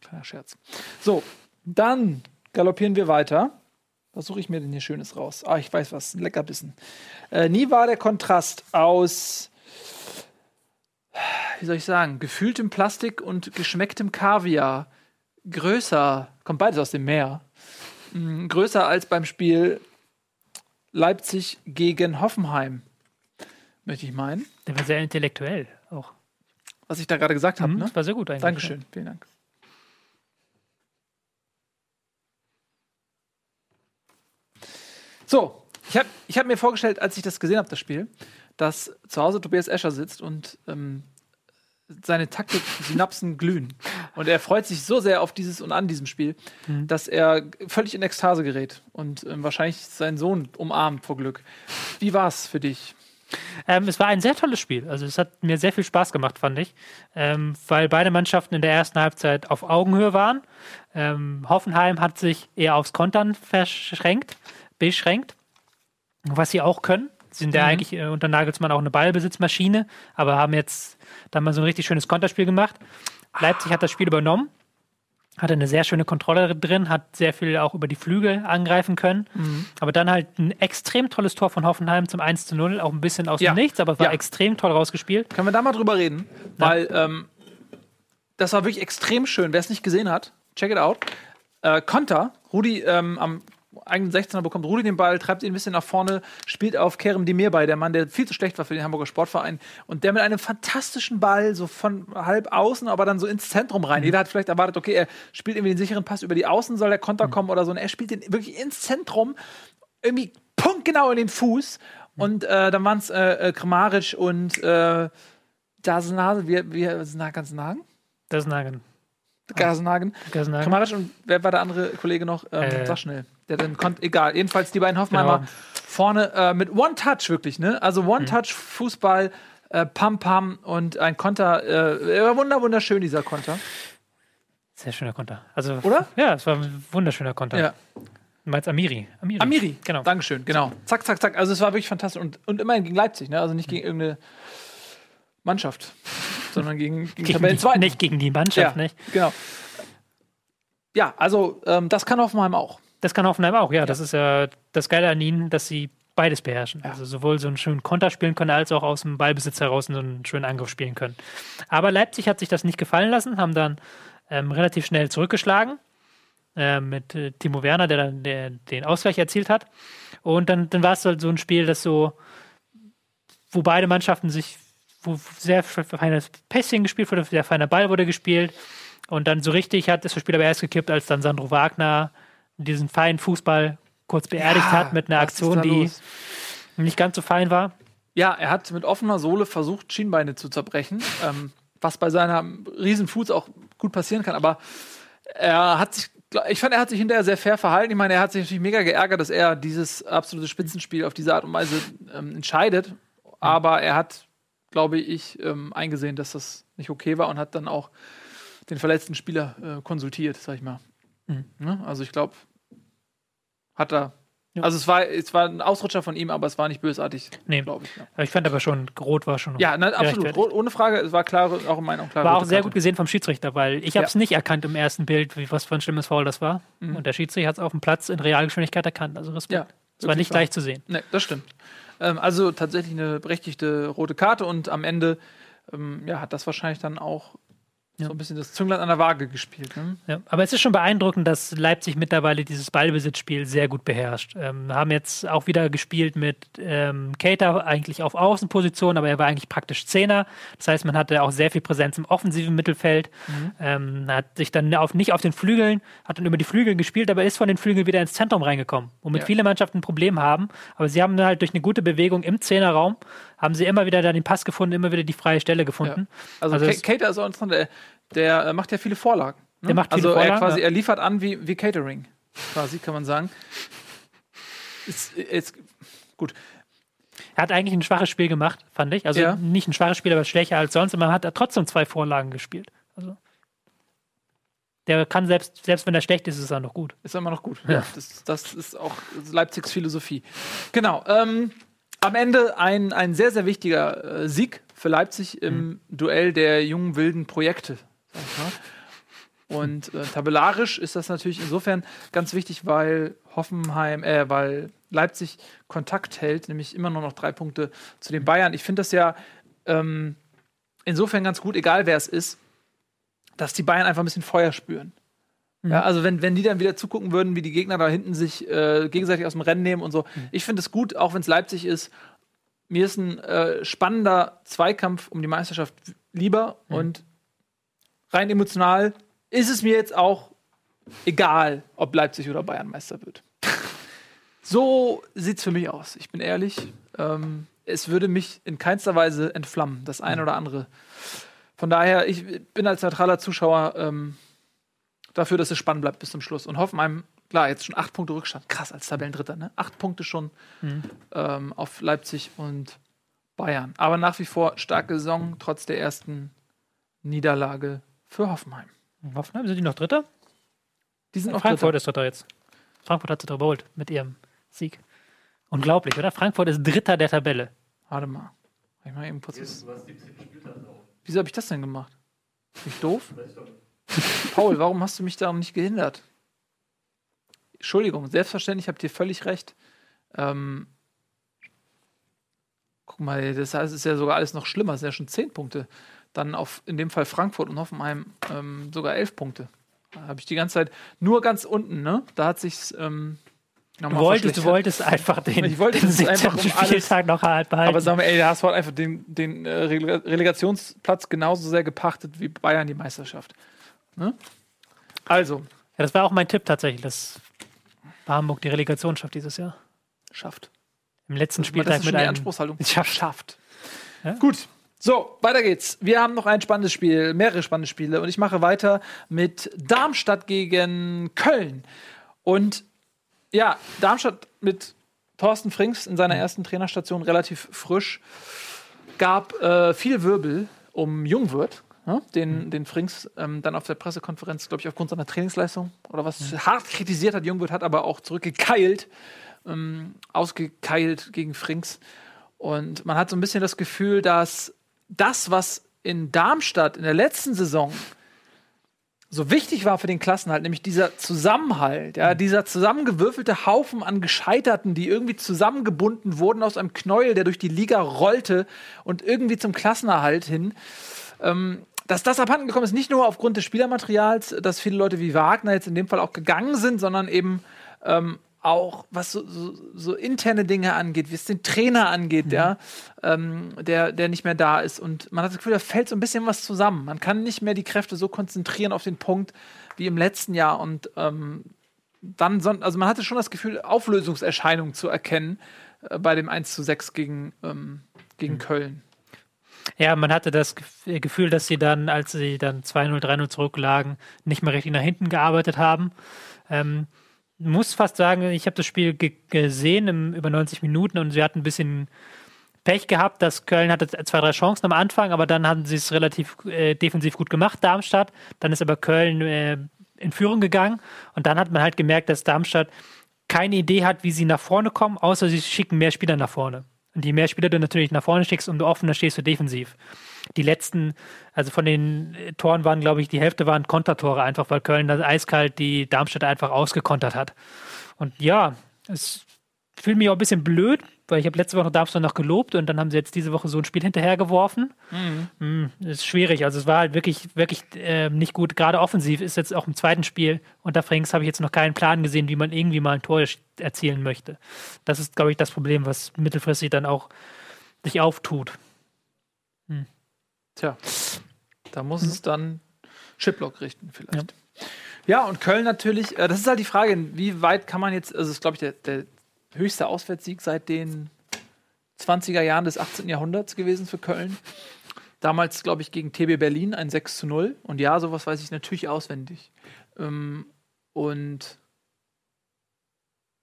Kleiner Scherz. So, dann galoppieren wir weiter. Was suche ich mir denn hier Schönes raus? Ah, ich weiß was. Ein Leckerbissen. Äh, nie war der Kontrast aus, wie soll ich sagen, gefühltem Plastik und geschmecktem Kaviar größer, kommt beides aus dem Meer, mh, größer als beim Spiel Leipzig gegen Hoffenheim möchte ich meinen. Der war sehr intellektuell auch. Was ich da gerade gesagt habe, mhm, ne? Das war sehr gut eigentlich. Dankeschön, ja. vielen Dank. So, ich habe ich hab mir vorgestellt, als ich das gesehen habe, das Spiel, dass zu Hause Tobias Escher sitzt und ähm, seine Taktik-Synapsen glühen. Und er freut sich so sehr auf dieses und an diesem Spiel, mhm. dass er völlig in Ekstase gerät und ähm, wahrscheinlich seinen Sohn umarmt vor Glück. Wie war es für dich? Ähm, es war ein sehr tolles Spiel. Also es hat mir sehr viel Spaß gemacht, fand ich, ähm, weil beide Mannschaften in der ersten Halbzeit auf Augenhöhe waren. Ähm, Hoffenheim hat sich eher aufs Kontern verschränkt, beschränkt, was sie auch können. Sie sind mhm. ja eigentlich äh, unter Nagelsmann auch eine Ballbesitzmaschine, aber haben jetzt da mal so ein richtig schönes Konterspiel gemacht. Leipzig hat das Spiel übernommen hatte eine sehr schöne Kontrolle drin, hat sehr viel auch über die Flügel angreifen können. Mhm. Aber dann halt ein extrem tolles Tor von Hoffenheim zum 1 zu 0, auch ein bisschen aus ja. dem Nichts, aber war ja. extrem toll rausgespielt. Können wir da mal drüber reden? Ja. Weil ähm, das war wirklich extrem schön. Wer es nicht gesehen hat, check it out. Äh, Konter, Rudi ähm, am eigenen 16er bekommt Rudi den Ball, treibt ihn ein bisschen nach vorne, spielt auf Kerem Demir bei, der Mann, der viel zu schlecht war für den Hamburger Sportverein. Und der mit einem fantastischen Ball, so von halb außen, aber dann so ins Zentrum rein. Mhm. Jeder hat vielleicht erwartet, okay, er spielt irgendwie den sicheren Pass über die Außen, soll der Konter mhm. kommen oder so. Und er spielt den wirklich ins Zentrum, irgendwie punktgenau in den Fuß. Mhm. Und äh, dann waren es äh, äh, Kramaric und äh, Dasenase, wie, wie, ganz Nagen? Dasenhagen. Gasenhagen. Gasenhagen. Kramaric und wer war der andere Kollege noch? Ähm, äh, sag schnell der dann konnte, egal, jedenfalls die beiden Hoffenheimer genau. vorne äh, mit One-Touch wirklich, ne? Also One-Touch-Fußball, äh, Pam-Pam und ein Konter, äh, wunder, wunderschön, dieser Konter. Sehr schöner Konter. Also, Oder? Ja, es war ein wunderschöner Konter. Ja. Du meinst Amiri. Amiri. Amiri, genau. Dankeschön, genau. Zack, zack, zack. Also es war wirklich fantastisch. Und, und immerhin gegen Leipzig, ne? Also nicht gegen irgendeine Mannschaft, sondern gegen, gegen, gegen die, Nicht gegen die Mannschaft, ja, nicht? Genau. Ja, also ähm, das kann Hoffenheim auch. Das kann Hoffenheim auch, ja. ja. Das ist ja das Geile an ihnen, dass sie beides beherrschen. Ja. Also sowohl so einen schönen Konter spielen können, als auch aus dem Ballbesitz heraus so einen schönen Angriff spielen können. Aber Leipzig hat sich das nicht gefallen lassen, haben dann ähm, relativ schnell zurückgeschlagen äh, mit äh, Timo Werner, der dann der, den Ausgleich erzielt hat. Und dann, dann war es halt so ein Spiel, das so, wo beide Mannschaften sich, wo sehr feines Pässchen gespielt wurde, sehr feiner Ball wurde gespielt. Und dann so richtig hat das Spiel aber erst gekippt, als dann Sandro Wagner diesen feinen Fußball kurz beerdigt ja, hat mit einer Aktion, die los? nicht ganz so fein war. Ja, er hat mit offener Sohle versucht, Schienbeine zu zerbrechen, ähm, was bei seiner Riesenfuß auch gut passieren kann. Aber er hat sich, ich fand, er hat sich hinterher sehr fair verhalten. Ich meine, er hat sich natürlich mega geärgert, dass er dieses absolute Spitzenspiel auf diese Art und Weise ähm, entscheidet. Aber er hat, glaube ich, ähm, eingesehen, dass das nicht okay war und hat dann auch den verletzten Spieler äh, konsultiert, sag ich mal. Mhm. Ne? Also ich glaube, hat er. Ja. Also es war, es war ein Ausrutscher von ihm, aber es war nicht bösartig, Nee. glaube ich. Ja, Aber ich fand aber schon, Rot war schon. ja na, absolut. Rot, ohne Frage, es war klar, auch in meiner Meinung klar. War auch sehr Karte. gut gesehen vom Schiedsrichter, weil ich habe es nicht erkannt im ersten Bild, wie, was für ein schlimmes Foul das war. Mhm. Und der Schiedsrichter hat es auf dem Platz in Realgeschwindigkeit erkannt. Also Respekt. Ja, es war nicht wahr. leicht zu sehen. Nee, das stimmt. Ähm, also tatsächlich eine berechtigte rote Karte und am Ende ähm, ja, hat das wahrscheinlich dann auch Ja. so ein bisschen das Zünglein an der Waage gespielt. Ne? Ja, aber es ist schon beeindruckend, dass Leipzig mittlerweile dieses Ballbesitzspiel sehr gut beherrscht. Ähm, haben jetzt auch wieder gespielt mit ähm, Cater eigentlich auf Außenposition, aber er war eigentlich praktisch Zehner. Das heißt, man hatte auch sehr viel Präsenz im offensiven Mittelfeld. Ähm, hat sich dann auf, nicht auf den Flügeln, hat dann über die Flügel gespielt, aber ist von den Flügeln wieder ins Zentrum reingekommen, womit Ja. viele Mannschaften ein Problem haben. Aber sie haben halt durch eine gute Bewegung im Zehnerraum, haben sie immer wieder da den Pass gefunden, immer wieder die freie Stelle gefunden. Also, Also es- Cater ist auch interessant, der, der äh, macht ja viele Vorlagen. Ne? Der macht viele also er Vorlagen, quasi, ja. er liefert an wie, wie Catering, quasi, kann man sagen. Ist, ist, gut. Er hat eigentlich ein schwaches Spiel gemacht, fand ich. Also Ja. nicht ein schwaches Spiel, aber schwächer als sonst. Und man hat trotzdem zwei Vorlagen gespielt. Also der kann selbst, selbst wenn er schlecht ist, ist er noch gut. Ist immer noch gut. Ja. Ja. Das, das ist auch Leipzigs Philosophie. Genau. Ähm, am Ende ein, ein sehr, sehr wichtiger äh, Sieg für Leipzig im Duell der jungen wilden Projekte. Und äh, tabellarisch ist das natürlich insofern ganz wichtig, weil Hoffenheim, äh, weil Leipzig Kontakt hält, nämlich immer nur noch drei Punkte zu den Bayern. Ich finde das ja ähm, insofern ganz gut, egal wer es ist, dass die Bayern einfach ein bisschen Feuer spüren. Ja, also wenn, wenn die dann wieder zugucken würden, wie die Gegner da hinten sich äh, gegenseitig aus dem Rennen nehmen und so. Ich finde es gut, auch wenn es Leipzig ist. Mir ist ein äh, spannender Zweikampf um die Meisterschaft lieber und rein emotional ist es mir jetzt auch egal, ob Leipzig oder Bayern Meister wird. so sieht's für mich aus. Ich bin ehrlich. Ähm, es würde mich in keinster Weise entflammen, das eine oder andere. Von daher, ich bin als neutraler Zuschauer ähm, dafür, dass es spannend bleibt bis zum Schluss. Und Hoffenheim, klar, jetzt schon acht Punkte Rückstand. Krass, als Tabellendritter, ne? Acht Punkte schon ähm, auf Leipzig und Bayern. Aber nach wie vor starke Saison, trotz der ersten Niederlage für Hoffenheim. Hoffenheim, sind die noch Dritter? Die sind noch Frankfurt Dritter. ist Dritter jetzt. Frankfurt hat sich überholt mit ihrem Sieg. Unglaublich, oder? Frankfurt ist Dritter der Tabelle. Warte mal. Ich mal eben kurz was. Wieso habe ich das denn gemacht? Bin ich doof? Paul, warum hast du mich darum nicht gehindert? Entschuldigung, selbstverständlich habt ihr völlig recht. Ähm, guck mal, das heißt, es ist ja sogar alles noch schlimmer. Es sind ja schon zehn Punkte. Dann auf in dem Fall Frankfurt und Hoffenheim ähm, sogar elf Punkte. Da habe ich die ganze Zeit nur ganz unten, ne? Da hat sich's ähm, Du wolltest, du wolltest einfach den, Ich wollte den es einfach 17. um Spieltag noch halt behalten. Aber sagen wir, ey, der HSV hat einfach den, den äh, Rele- Relegationsplatz genauso sehr gepachtet wie Bayern die Meisterschaft. Ne? Also, ja, das war auch mein Tipp tatsächlich, dass Hamburg die Relegation schafft dieses Jahr. schafft. Im letzten Das Spieltag ist mit einem. Anspruchshaltung. Schafft. Schafft. Ja? Gut. So, weiter geht's. Wir haben noch ein spannendes Spiel, mehrere spannende Spiele und ich mache weiter mit Darmstadt gegen Köln. Und ja, Darmstadt mit Thorsten Frings in seiner ersten Trainerstation relativ frisch gab äh, viel Wirbel um Jungwirth, ne? den, den Frings ähm, dann auf der Pressekonferenz, glaube ich, aufgrund seiner Trainingsleistung oder was hart kritisiert hat. Jungwirth hat aber auch zurückgekeilt, ähm, ausgekeilt gegen Frings. Und man hat so ein bisschen das Gefühl, dass das, was in Darmstadt in der letzten Saison so wichtig war für den Klassenhalt, nämlich dieser Zusammenhalt, ja, dieser zusammengewürfelte Haufen an Gescheiterten, die irgendwie zusammengebunden wurden aus einem Knäuel, der durch die Liga rollte und irgendwie zum Klassenerhalt hin. Ähm, dass das abhanden gekommen ist, nicht nur aufgrund des Spielermaterials, dass viele Leute wie Wagner jetzt in dem Fall auch gegangen sind, sondern eben ähm, auch was so, so, so interne Dinge angeht, wie es den Trainer angeht, ja, ähm, der, der nicht mehr da ist. Und man hat das Gefühl, da fällt so ein bisschen was zusammen. Man kann nicht mehr die Kräfte so konzentrieren auf den Punkt wie im letzten Jahr. Und ähm, dann, also man hatte schon das Gefühl, Auflösungserscheinungen zu erkennen äh, bei dem 1 zu 6 gegen, ähm, gegen Köln. Ja, man hatte das Gef- Gefühl, dass sie dann, als sie dann 2-0, 3-0 zurücklagen, nicht mehr richtig nach hinten gearbeitet haben. Ähm, muss fast sagen, ich habe das Spiel ge gesehen im, über 90 Minuten und sie hatten ein bisschen Pech gehabt, dass Köln hatte zwei, drei Chancen am Anfang, aber dann hatten sie es relativ äh, defensiv gut gemacht, Darmstadt. Dann ist aber Köln äh, in Führung gegangen und dann hat man halt gemerkt, dass Darmstadt keine Idee hat, wie sie nach vorne kommen, außer sie schicken mehr Spieler nach vorne. Und je mehr Spieler du natürlich nach vorne schickst, umso offener stehst du defensiv. Die letzten, also von den äh, Toren waren, glaube ich, die Hälfte waren Kontertore, einfach weil Köln dann eiskalt die Darmstadt einfach ausgekontert hat. Und ja, es fühlt mich auch ein bisschen blöd, weil ich habe letzte Woche Darmstadt noch gelobt und dann haben sie jetzt diese Woche so ein Spiel hinterhergeworfen. Mhm. ist schwierig. Also es war halt wirklich, wirklich äh, nicht gut. Gerade offensiv ist jetzt auch im zweiten Spiel unter Frings habe ich jetzt noch keinen Plan gesehen, wie man irgendwie mal ein Tor erzielen möchte. Das ist, glaube ich, das Problem, was mittelfristig dann auch sich auftut. Tja, da muss es dann Chiplock richten vielleicht. Ja. und Köln natürlich, äh, das ist halt die Frage, wie weit kann man jetzt, also das ist glaube ich der, der höchste Auswärtssieg seit den 20er Jahren des 18. Jahrhunderts gewesen für Köln. Damals, glaube ich, gegen TB Berlin ein 6 zu 0. Und ja, sowas weiß ich natürlich auswendig. Ähm, und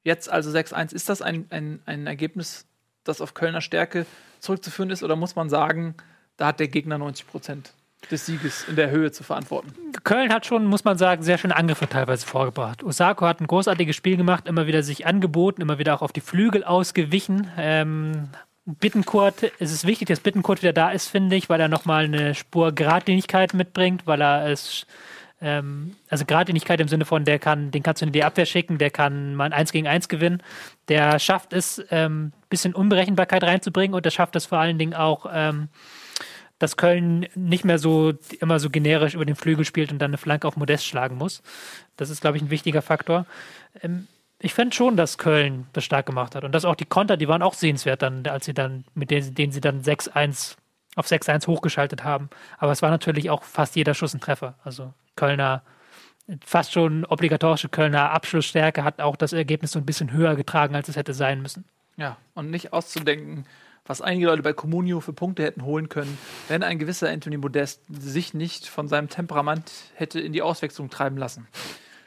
jetzt also 6-1. Ist das ein, ein, ein Ergebnis, das auf Kölner Stärke zurückzuführen ist? Oder muss man sagen, da hat der Gegner 90 Prozent des Sieges in der Höhe zu verantworten? Köln hat schon, muss man sagen, sehr schöne Angriffe teilweise vorgebracht. Osako hat ein großartiges Spiel gemacht, immer wieder sich angeboten, immer wieder auch auf die Flügel ausgewichen. Ähm, Bittenkurt, es ist wichtig, dass Bittenkurt wieder da ist, finde ich, weil er nochmal eine Spur Gradlinigkeit mitbringt, weil er es, ähm, also Gradlinigkeit im Sinne von, der kann, den kannst du in die Abwehr schicken, der kann mal ein 1 gegen 1 gewinnen. Der schafft es, ein ähm, bisschen Unberechenbarkeit reinzubringen und der schafft es vor allen Dingen auch, ähm, dass Köln nicht mehr so immer so generisch über den Flügel spielt und dann eine Flanke auf Modest schlagen muss. Das ist, glaube ich, ein wichtiger Faktor. Ähm, ich fände schon, dass Köln das stark gemacht hat. Und dass auch die Konter, die waren auch sehenswert dann, als sie dann, mit denen, denen sie dann 6-1 auf 6-1 hochgeschaltet haben. Aber es war natürlich auch fast jeder Schuss ein Treffer. Also Kölner, fast schon obligatorische Kölner Abschlussstärke hat auch das Ergebnis so ein bisschen höher getragen, als es hätte sein müssen. Ja, und nicht auszudenken, was einige Leute bei Comunio für Punkte hätten holen können, wenn ein gewisser Anthony Modest sich nicht von seinem Temperament hätte in die Auswechslung treiben lassen.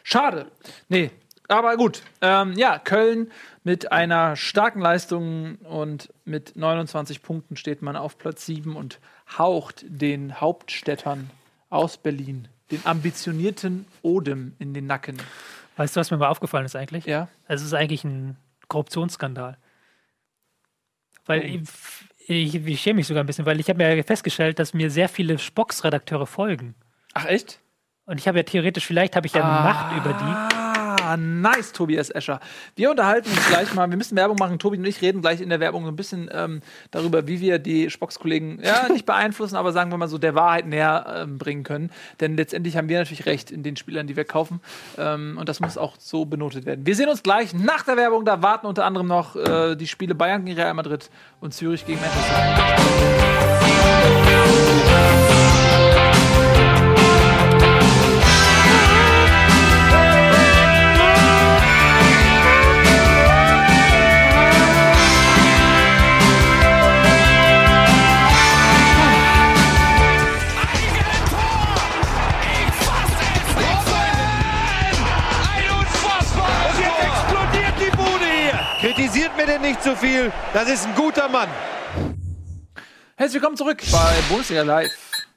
Schade. Nee, aber gut. Ähm, ja, Köln mit einer starken Leistung und mit 29 Punkten steht man auf Platz 7 und haucht den Hauptstädtern aus Berlin, den ambitionierten Odem in den Nacken. Weißt du, was mir mal aufgefallen ist eigentlich? Ja. Es ist eigentlich ein Korruptionsskandal. Weil ich, ich, ich schäme mich sogar ein bisschen, weil ich habe mir ja festgestellt, dass mir sehr viele Spox-Redakteure folgen. Ach, echt? Und ich habe ja theoretisch, vielleicht habe ich ja Macht über die. Ah, nice, Tobias Escher. Wir unterhalten uns gleich mal. Wir müssen Werbung machen. Tobi und ich reden gleich in der Werbung so ein bisschen ähm, darüber, wie wir die Spox-Kollegen ja nicht beeinflussen, aber sagen wir mal so der Wahrheit näher ähm, bringen können. Denn letztendlich haben wir natürlich recht in den Spielern, die wir kaufen. Ähm, und das muss auch so benotet werden. Wir sehen uns gleich nach der Werbung. Da warten unter anderem noch äh, die Spiele Bayern gegen Real Madrid und Zürich gegen Manchester. Nicht zu viel. Das ist ein guter Mann. Herzlich willkommen zurück bei Bundesliga Live,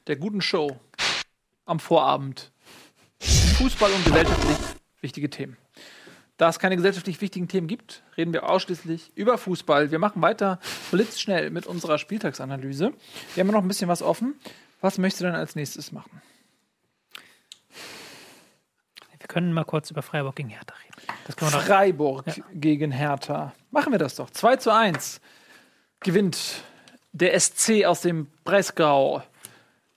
der guten Show am Vorabend. Fußball und gesellschaftlich wichtige Themen. Da es keine gesellschaftlich wichtigen Themen gibt, reden wir ausschließlich über Fußball. Wir machen weiter blitzschnell mit unserer Spieltagsanalyse. Wir haben noch ein bisschen was offen. Was möchtest du denn als nächstes machen? Wir können mal kurz über Freiburg gegen Hertha reden. Freiburg gegen Hertha. Machen wir das doch. 2 zu 1 gewinnt der SC aus dem Breisgau.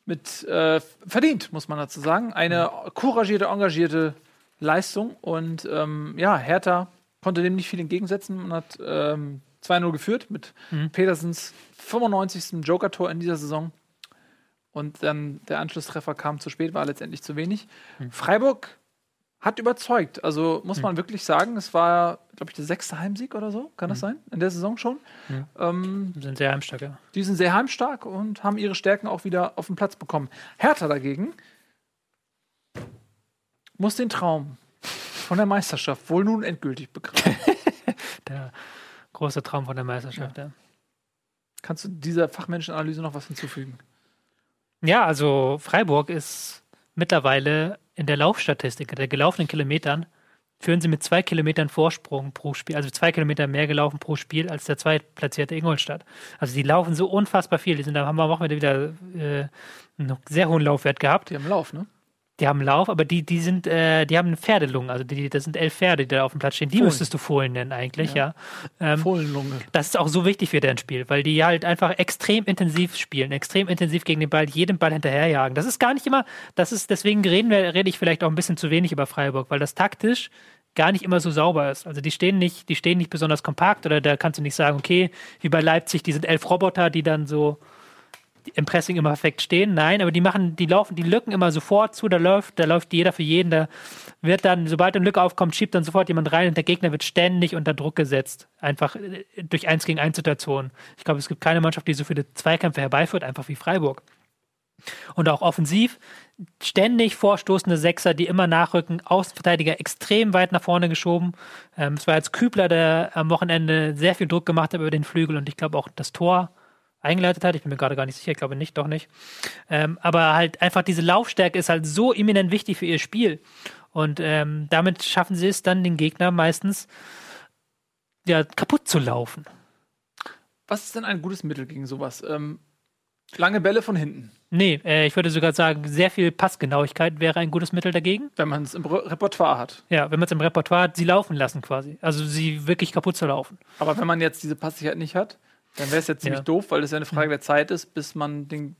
Mit äh, verdient, muss man dazu sagen. Eine couragierte, engagierte Leistung. Und ähm, ja, Hertha konnte dem nicht viel entgegensetzen und hat ähm, 2-0 geführt mit Petersens 95. Joker-Tor in dieser Saison. Und dann der Anschlusstreffer kam zu spät, war letztendlich zu wenig. Freiburg hat überzeugt. Also muss man wirklich sagen, es war, glaube ich, der sechste Heimsieg oder so. Kann das sein? In der Saison schon. Ähm, Sind sehr heimstark, ja. die sind sehr heimstark und haben ihre Stärken auch wieder auf den Platz bekommen. Hertha dagegen muss den Traum von der Meisterschaft wohl nun endgültig begraben. Der große Traum von der Meisterschaft, ja. Kannst du dieser Fachmenschenanalyse noch was hinzufügen? Ja, also Freiburg ist mittlerweile in der Laufstatistik, der gelaufenen Kilometern, führen sie mit zwei Kilometern Vorsprung pro Spiel, also zwei Kilometer mehr gelaufen pro Spiel als der zweitplatzierte Ingolstadt. Also die laufen so unfassbar viel. Die sind, da haben wir am Wochenende wieder äh, einen sehr hohen Laufwert gehabt. Die haben Lauf, ne? Die haben Lauf, aber die, die sind, äh, die haben eine Pferdelunge. Also die, das sind elf Pferde, die da auf dem Platz stehen. Die Fohlen. müsstest du Fohlen nennen eigentlich, ja. Ähm, Fohlenlunge. das ist auch so wichtig für deren Spiel, weil die halt einfach extrem intensiv spielen, extrem intensiv gegen den Ball, jedem Ball hinterherjagen. Das ist gar nicht immer, das ist, deswegen reden wir, rede ich vielleicht auch ein bisschen zu wenig über Freiburg, weil das taktisch gar nicht immer so sauber ist. Also die stehen nicht, die stehen nicht besonders kompakt oder da kannst du nicht sagen, okay, wie bei Leipzig, die sind elf Roboter, die dann so im Pressing immer perfekt stehen. Nein, aber die machen, die laufen die Lücken immer sofort zu, da läuft, da läuft jeder für jeden, da wird dann, sobald eine Lücke aufkommt, schiebt dann sofort jemand rein und der Gegner wird ständig unter Druck gesetzt. Einfach äh, durch eins gegen eins Situationen. Ich glaube, es gibt keine Mannschaft, die so viele Zweikämpfe herbeiführt, einfach wie Freiburg. Und auch offensiv ständig vorstoßende Sechser, die immer nachrücken, Außenverteidiger extrem weit nach vorne geschoben. Ähm, es war jetzt Kübler, der am Wochenende sehr viel Druck gemacht hat über den Flügel und ich glaube auch das Tor eingeleitet hat. Ich bin mir gerade gar nicht sicher, ich glaube nicht, doch nicht. Ähm, aber halt einfach diese Laufstärke ist halt so eminent wichtig für ihr Spiel. Und ähm, damit schaffen sie es dann, den Gegner meistens ja, kaputt zu laufen. Was ist denn ein gutes Mittel gegen sowas? Ähm, lange Bälle von hinten, Nee, äh, ich würde sogar sagen, sehr viel Passgenauigkeit wäre ein gutes Mittel dagegen. wenn man es im Re Repertoire hat. Ja, wenn man es im Repertoire hat, sie laufen lassen quasi. Also sie wirklich kaputt zu laufen. Aber wenn man jetzt diese Passigkeit nicht hat, dann wäre es ja ziemlich Ja. doof, weil es ja eine Frage der Zeit ist, bis man den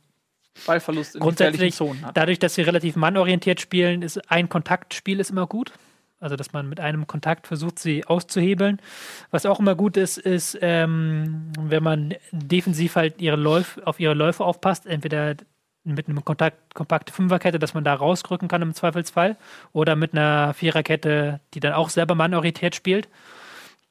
Ballverlust in gefährlichen Grundsätzlich, Zonen hat. dadurch, dass sie relativ mannorientiert spielen, ist ein Kontaktspiel ist immer gut. Also, dass man mit einem Kontakt versucht, sie auszuhebeln. Was auch immer gut ist, ist, ähm, wenn man defensiv halt ihre Läuf, auf ihre Läufe aufpasst, entweder mit einem Kontakt, kompakte Fünferkette, dass man da rausrücken kann im Zweifelsfall, oder mit einer Viererkette, die dann auch selber mannorientiert spielt.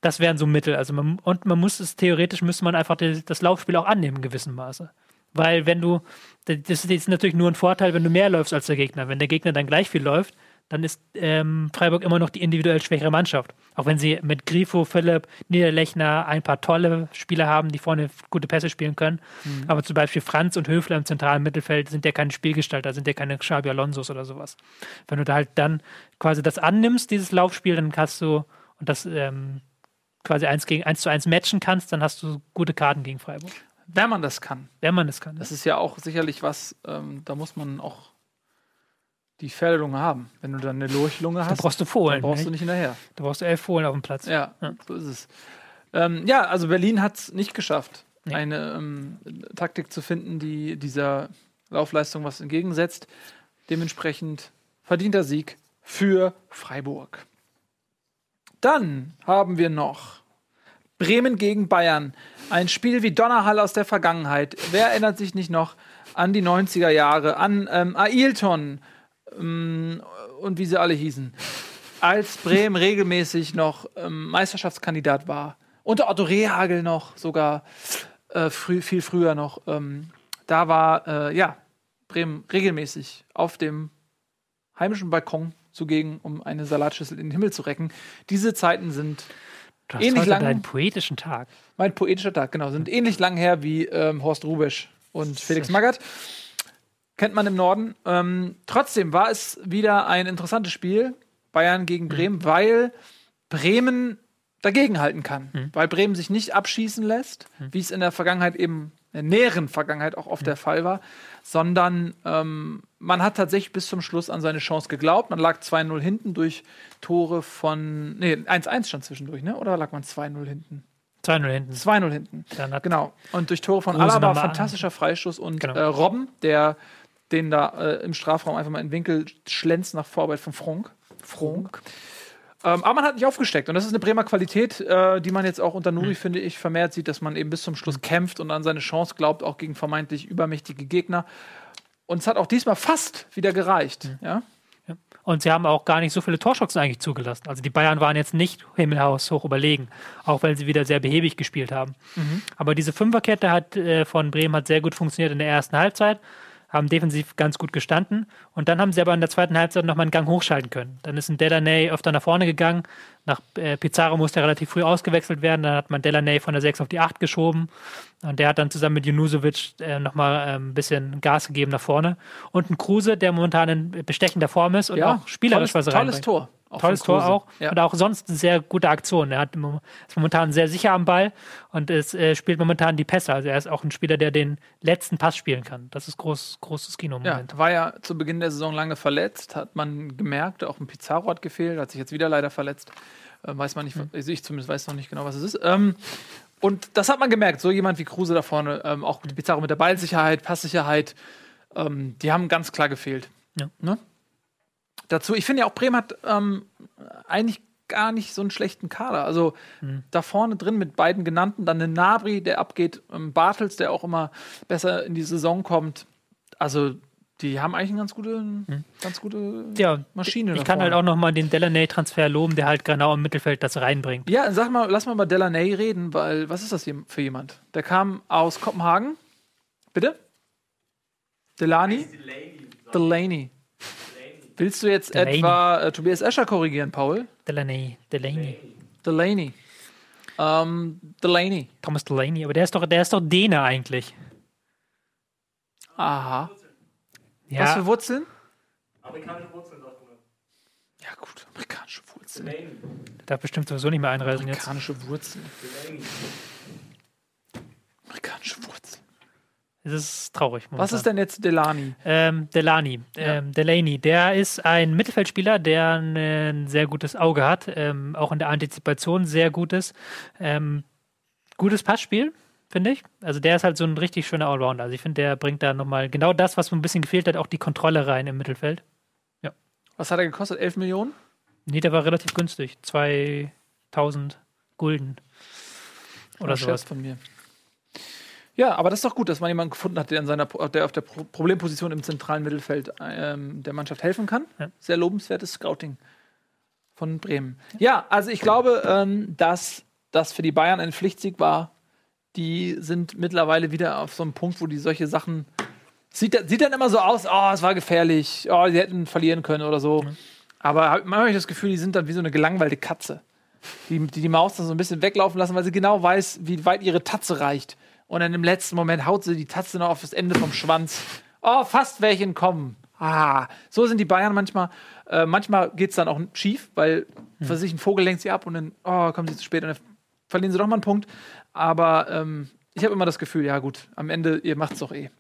Das wären so Mittel. Also man, und man muss es theoretisch müsste man einfach die, das Laufspiel auch annehmen in gewissem Maße. Weil wenn du, das ist natürlich nur ein Vorteil, wenn du mehr läufst als der Gegner. Wenn der Gegner dann gleich viel läuft, dann ist ähm, Freiburg immer noch die individuell schwächere Mannschaft. Auch wenn sie mit Grifo, Philipp, Niederlechner ein paar tolle Spieler haben, die vorne gute Pässe spielen können. Aber zum Beispiel Franz und Höfler im zentralen Mittelfeld sind ja keine Spielgestalter, sind ja keine Xabi Alonsos oder sowas. Wenn du da halt dann quasi das annimmst, dieses Laufspiel, dann kannst du und das ähm, quasi eins gegen eins zu eins matchen kannst, dann hast du gute Karten gegen Freiburg. Wenn man das kann. Wenn man das kann. Das ist ja auch sicherlich was, ähm, da muss man auch die Pferdelunge haben. Wenn du dann eine Lurchlunge hast, brauchst du dann Fohlen. brauchst du ne? nicht hinterher. Da brauchst du elf Fohlen auf dem Platz. Ja, Ja. so ist es. Ähm, ja, also Berlin hat es nicht geschafft, Nee. eine ähm, Taktik zu finden, die dieser Laufleistung was entgegensetzt. Dementsprechend verdienter Sieg für Freiburg. Dann haben wir noch Bremen gegen Bayern. Ein Spiel wie Donnerhall aus der Vergangenheit. Wer erinnert sich nicht noch an die 90er Jahre, an ähm, Ailton ähm, und wie sie alle hießen? Als Bremen regelmäßig noch ähm, Meisterschaftskandidat war. Unter Otto Rehagel noch, sogar äh, früh, viel früher noch. Ähm, da war, äh, ja, Bremen regelmäßig auf dem heimischen Balkon zugegen, um eine Salatschüssel in den Himmel zu recken. Diese Zeiten sind Du hast Ähnlich lang- deinen poetischen Tag. mein poetischer Tag, genau. Sind ähnlich lang her wie ähm, Horst Rubesch und Felix Magath. Kennt man im Norden. Ähm, trotzdem war es wieder ein interessantes Spiel. Bayern gegen Bremen, weil Bremen dagegenhalten kann. Weil Bremen sich nicht abschießen lässt, wie es in der Vergangenheit eben, näheren Vergangenheit auch oft der Fall war, sondern ähm, man hat tatsächlich bis zum Schluss an seine Chance geglaubt. Man lag 2-0 hinten durch Tore von. Nee, 1-1 stand zwischendurch, ne? Oder lag man 2-0 hinten? 2-0 hinten. 2-0 hinten. Genau. Und durch Tore von Alaba, fantastischer Freistoß und Genau. äh, Robben, der den da äh, im Strafraum einfach mal in den Winkel schlänzt nach Vorarbeit von Fronk. Fronk. Ähm, aber man hat nicht aufgesteckt. Und das ist eine Bremer Qualität, äh, die man jetzt auch unter Hm. Nuri, finde ich, vermehrt sieht, dass man eben bis zum Schluss kämpft und an seine Chance glaubt, auch gegen vermeintlich übermächtige Gegner. Und es hat auch diesmal fast wieder gereicht. Hm. Ja? Und sie haben auch gar nicht so viele Torchancen eigentlich zugelassen. Also die Bayern waren jetzt nicht himmelhaus hoch überlegen, auch weil sie wieder sehr behäbig gespielt haben. Aber diese Fünferkette hat äh, von Bremen hat sehr gut funktioniert in der ersten Halbzeit, haben defensiv ganz gut gestanden und dann haben sie aber in der zweiten Halbzeit nochmal einen Gang hochschalten können. Dann ist ein Delaney öfter nach vorne gegangen. Nach äh, Pizarro musste er relativ früh ausgewechselt werden. Dann hat man Delaney von der 6 auf die 8 geschoben. Und der hat dann zusammen mit Junusovic äh, nochmal äh, ein bisschen Gas gegeben nach vorne. Und ein Kruse, der momentan in bestechender Form ist und auch spielerisch tolles, was tolles reinbringt. Tor. Auch Tolles Tor auch. Ja. Und auch sonst eine sehr gute Aktion. Er hat, ist momentan sehr sicher am Ball und es äh, spielt momentan die Pässe. Also er ist auch ein Spieler, der den letzten Pass spielen kann. Das ist groß, großes Kino Ja, war ja zu Beginn der Saison lange verletzt, hat man gemerkt, auch ein Pizarro hat gefehlt, hat sich jetzt wieder leider verletzt. Äh, weiß man nicht, also ich zumindest weiß noch nicht genau, was es ist. Ähm, und das hat man gemerkt, so jemand wie Kruse da vorne, ähm, auch die Pizarro mit der Ballsicherheit, Passsicherheit, ähm, die haben ganz klar gefehlt. Ja. Ne? Dazu, ich finde ja auch Bremen hat ähm, eigentlich gar nicht so einen schlechten Kader. Also da vorne drin mit beiden genannten, dann den Nabri, der abgeht, ähm, Bartels, der auch immer besser in die Saison kommt. Also die haben eigentlich eine ganz gute, ganz gute Ja, Maschine. Ich kann halt auch noch mal den Delaney-Transfer loben, der halt genau im Mittelfeld das reinbringt. Ja, sag mal, lass mal über Delaney reden, weil was ist das hier für jemand? Der kam aus Kopenhagen. Bitte? Delani? Delaney. Willst du jetzt Delaney. etwa äh, Tobias Escher korrigieren, Paul? Delaney, Delaney. Delaney. Ähm, Delaney. Thomas Delaney, aber der ist doch, der ist doch Däne eigentlich. Aha. Ja, Was für Wurzeln? Amerikanische Wurzeln, sagt man. Ja, gut. Amerikanische Wurzeln. Delaney. der darf bestimmt sowieso nicht mehr einreisen jetzt. Amerikanische Wurzeln. Delaney. Amerikanische Wurzeln. Es ist traurig. Was momentan. ist denn jetzt Delani? Ähm, Delani, ähm, Delaney, der ist ein Mittelfeldspieler, der ein sehr gutes Auge hat, ähm, auch in der Antizipation sehr gutes. Ähm, gutes Passspiel, finde ich. Also der ist halt so ein richtig schöner Allrounder. Also ich finde, der bringt da nochmal genau das, was mir ein bisschen gefehlt hat, auch die Kontrolle rein im Mittelfeld. Was hat er gekostet? 11 Millionen? Nee, der war relativ günstig. 2000 Gulden. Oder Ja, Scherz sowas. von mir. Ja, aber das ist doch gut, dass man jemanden gefunden hat, der, in seiner, der auf der Pro Problemposition im zentralen Mittelfeld ähm, der Mannschaft helfen kann. Ja. Sehr lobenswertes Scouting von Bremen. Ja, also ich glaube, ähm, dass das für die Bayern ein Pflichtsieg war. Die sind mittlerweile wieder auf so einem Punkt, wo die solche Sachen. Sieht, sieht dann immer so aus, oh, es war gefährlich, oh, sie hätten verlieren können oder so. Aber hab- manchmal habe ich das Gefühl, die sind dann wie so eine gelangweilte Katze die, die die Maus dann so ein bisschen weglaufen lassen, weil sie genau weiß, wie weit ihre Tatze reicht. Und dann im letzten Moment haut sie die Tatze noch auf das Ende vom Schwanz. Oh, fast wäre ich entkommen. Ah, so sind die Bayern manchmal. Äh, manchmal geht es dann auch schief, weil für sich ein Vogel lenkt sie ab und dann oh, kommen sie zu spät und dann verlieren sie doch mal einen Punkt. Aber ähm, ich habe immer das Gefühl, ja gut, am Ende, ihr macht es doch eh.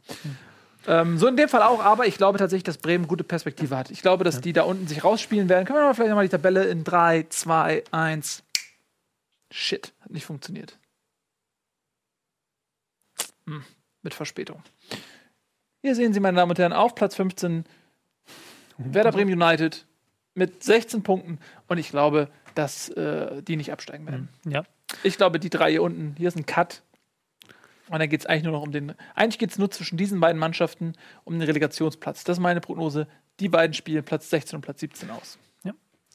Ähm, so in dem Fall auch, aber ich glaube tatsächlich, dass Bremen gute Perspektive hat. Ich glaube, dass die da unten sich rausspielen werden. Können wir mal vielleicht nochmal die Tabelle in 3, 2, 1. Shit, hat nicht funktioniert. Hm, mit Verspätung. Hier sehen Sie, meine Damen und Herren, auf Platz 15 Werder Bremen United mit 16 Punkten und ich glaube, dass äh, die nicht absteigen werden. Ja. Ich glaube, die drei hier unten, hier ist ein Cut. Und dann geht es eigentlich nur noch um den. Eigentlich geht es nur zwischen diesen beiden Mannschaften um den Relegationsplatz. Das ist meine Prognose. Die beiden spielen Platz 16 und Platz 17 aus.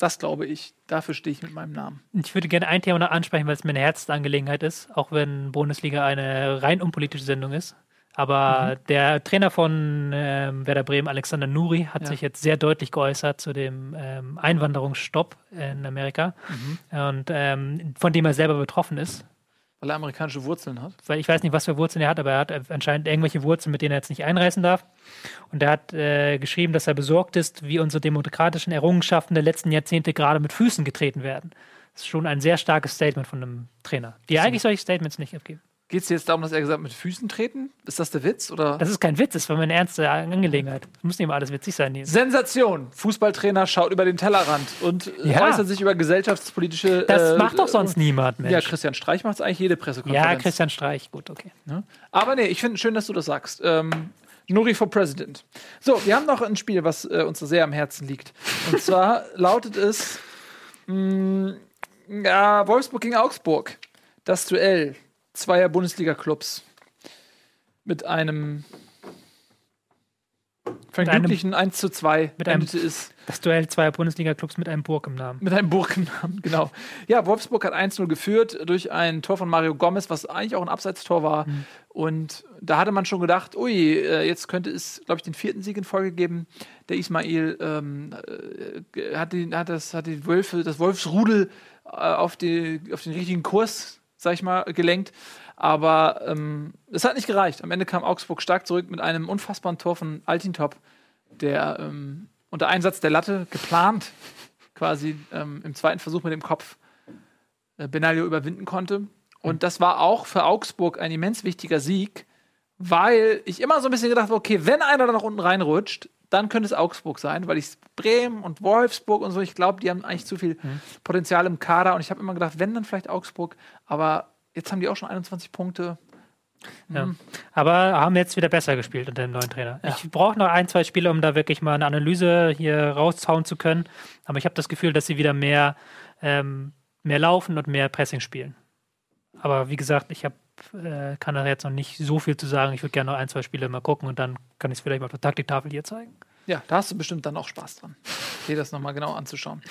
Das glaube ich. Dafür stehe ich mit meinem Namen. Ich würde gerne ein Thema noch ansprechen, weil es mir eine Herzensangelegenheit ist, auch wenn Bundesliga eine rein unpolitische Sendung ist. Aber Mhm. der Trainer von ähm, Werder Bremen, Alexander Nuri, hat Ja. sich jetzt sehr deutlich geäußert zu dem ähm, Einwanderungsstopp in Amerika Mhm. und ähm, von dem er selber betroffen ist. Weil er amerikanische Wurzeln hat. Weil ich weiß nicht, was für Wurzeln er hat, aber er hat anscheinend irgendwelche Wurzeln, mit denen er jetzt nicht einreisen darf. Und er hat äh, geschrieben, dass er besorgt ist, wie unsere demokratischen Errungenschaften der letzten Jahrzehnte gerade mit Füßen getreten werden. Das ist schon ein sehr starkes Statement von einem Trainer, die eigentlich solche Statements nicht abgeben. Geht es jetzt darum, dass er gesagt hat, mit Füßen treten? Ist das der Witz? Oder? Das ist kein Witz, das war meine ernste Angelegenheit. Das muss nicht immer alles witzig sein. hier. Sensation! Fußballtrainer schaut über den Tellerrand und äh, Ja. äußert sich über gesellschaftspolitische. Das äh, macht doch sonst niemand, Mensch. Ja, Christian Streich macht es eigentlich jede Pressekonferenz. Ja, Christian Streich, gut, okay. Aber nee, ich finde schön, dass du das sagst. Ähm, Nuri for President. So, wir haben noch ein Spiel, was äh, uns sehr am Herzen liegt. Und zwar lautet es mh, ja, Wolfsburg gegen Augsburg. Das Duell zweier Bundesliga-Clubs. Mit einem glücklichen 1 zu 2 mit einem- es Das Duell zweier Bundesliga-Clubs mit einem Burg im Namen. mit einem Burgennamen, genau. Ja, Wolfsburg hat 1-0 geführt durch ein Tor von Mario Gomez, was eigentlich auch ein Abseitstor war. Mhm. Und da hatte man schon gedacht, ui, äh, jetzt könnte es, glaube ich, den vierten Sieg in Folge geben. Der Ismail ähm, äh, hat, die, hat, das, hat die Wölfe, das Wolfsrudel äh, auf, die, auf den richtigen Kurs, sag ich mal, gelenkt. Aber ähm, es hat nicht gereicht. Am Ende kam Augsburg stark zurück mit einem unfassbaren Tor von Altintop, der ähm, unter Einsatz der Latte geplant quasi ähm, im zweiten Versuch mit dem Kopf äh, Benaglio überwinden konnte. Und das war auch für Augsburg ein immens wichtiger Sieg, weil ich immer so ein bisschen gedacht habe, okay, wenn einer da nach unten reinrutscht, dann könnte es Augsburg sein, weil ich Bremen und Wolfsburg und so, ich glaube, die haben eigentlich zu viel Potenzial im Kader. Und ich habe immer gedacht, wenn dann vielleicht Augsburg, aber jetzt haben die auch schon 21 Punkte. Ja. Aber haben jetzt wieder besser gespielt unter dem neuen Trainer. Ja. Ich brauche noch ein, zwei Spiele, um da wirklich mal eine Analyse hier raushauen zu können. Aber ich habe das Gefühl, dass sie wieder mehr, ähm, mehr laufen und mehr Pressing spielen. Aber wie gesagt, ich hab, äh, kann da jetzt noch nicht so viel zu sagen. Ich würde gerne noch ein, zwei Spiele mal gucken und dann kann ich es vielleicht mal auf der Taktiktafel hier zeigen. Ja, da hast du bestimmt dann auch Spaß dran, dir das nochmal genau anzuschauen.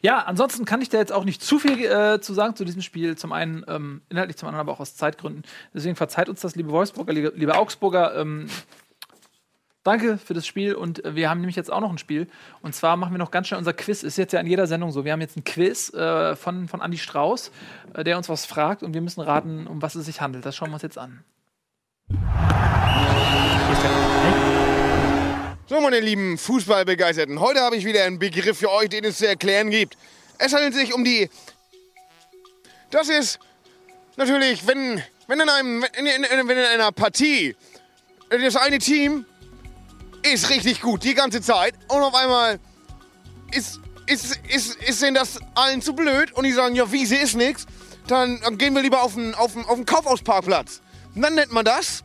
Ja, ansonsten kann ich da jetzt auch nicht zu viel äh, zu sagen zu diesem Spiel. Zum einen ähm, inhaltlich, zum anderen aber auch aus Zeitgründen. Deswegen verzeiht uns das, liebe Wolfsburger, liebe, liebe Augsburger. Ähm, danke für das Spiel und äh, wir haben nämlich jetzt auch noch ein Spiel. Und zwar machen wir noch ganz schnell unser Quiz. Ist jetzt ja in jeder Sendung so. Wir haben jetzt ein Quiz äh, von, von Andy Strauß, äh, der uns was fragt und wir müssen raten, um was es sich handelt. Das schauen wir uns jetzt an. So, meine lieben Fußballbegeisterten, heute habe ich wieder einen Begriff für euch, den es zu erklären gibt. Es handelt sich um die. Das ist natürlich, wenn, wenn, in, einem, wenn, in, wenn in einer Partie das eine Team ist richtig gut die ganze Zeit und auf einmal ist, ist, ist, ist denen das allen zu blöd und die sagen, ja, Wiese ist nix, dann, dann gehen wir lieber auf den, auf den, auf den Kaufhausparkplatz. Und dann nennt man das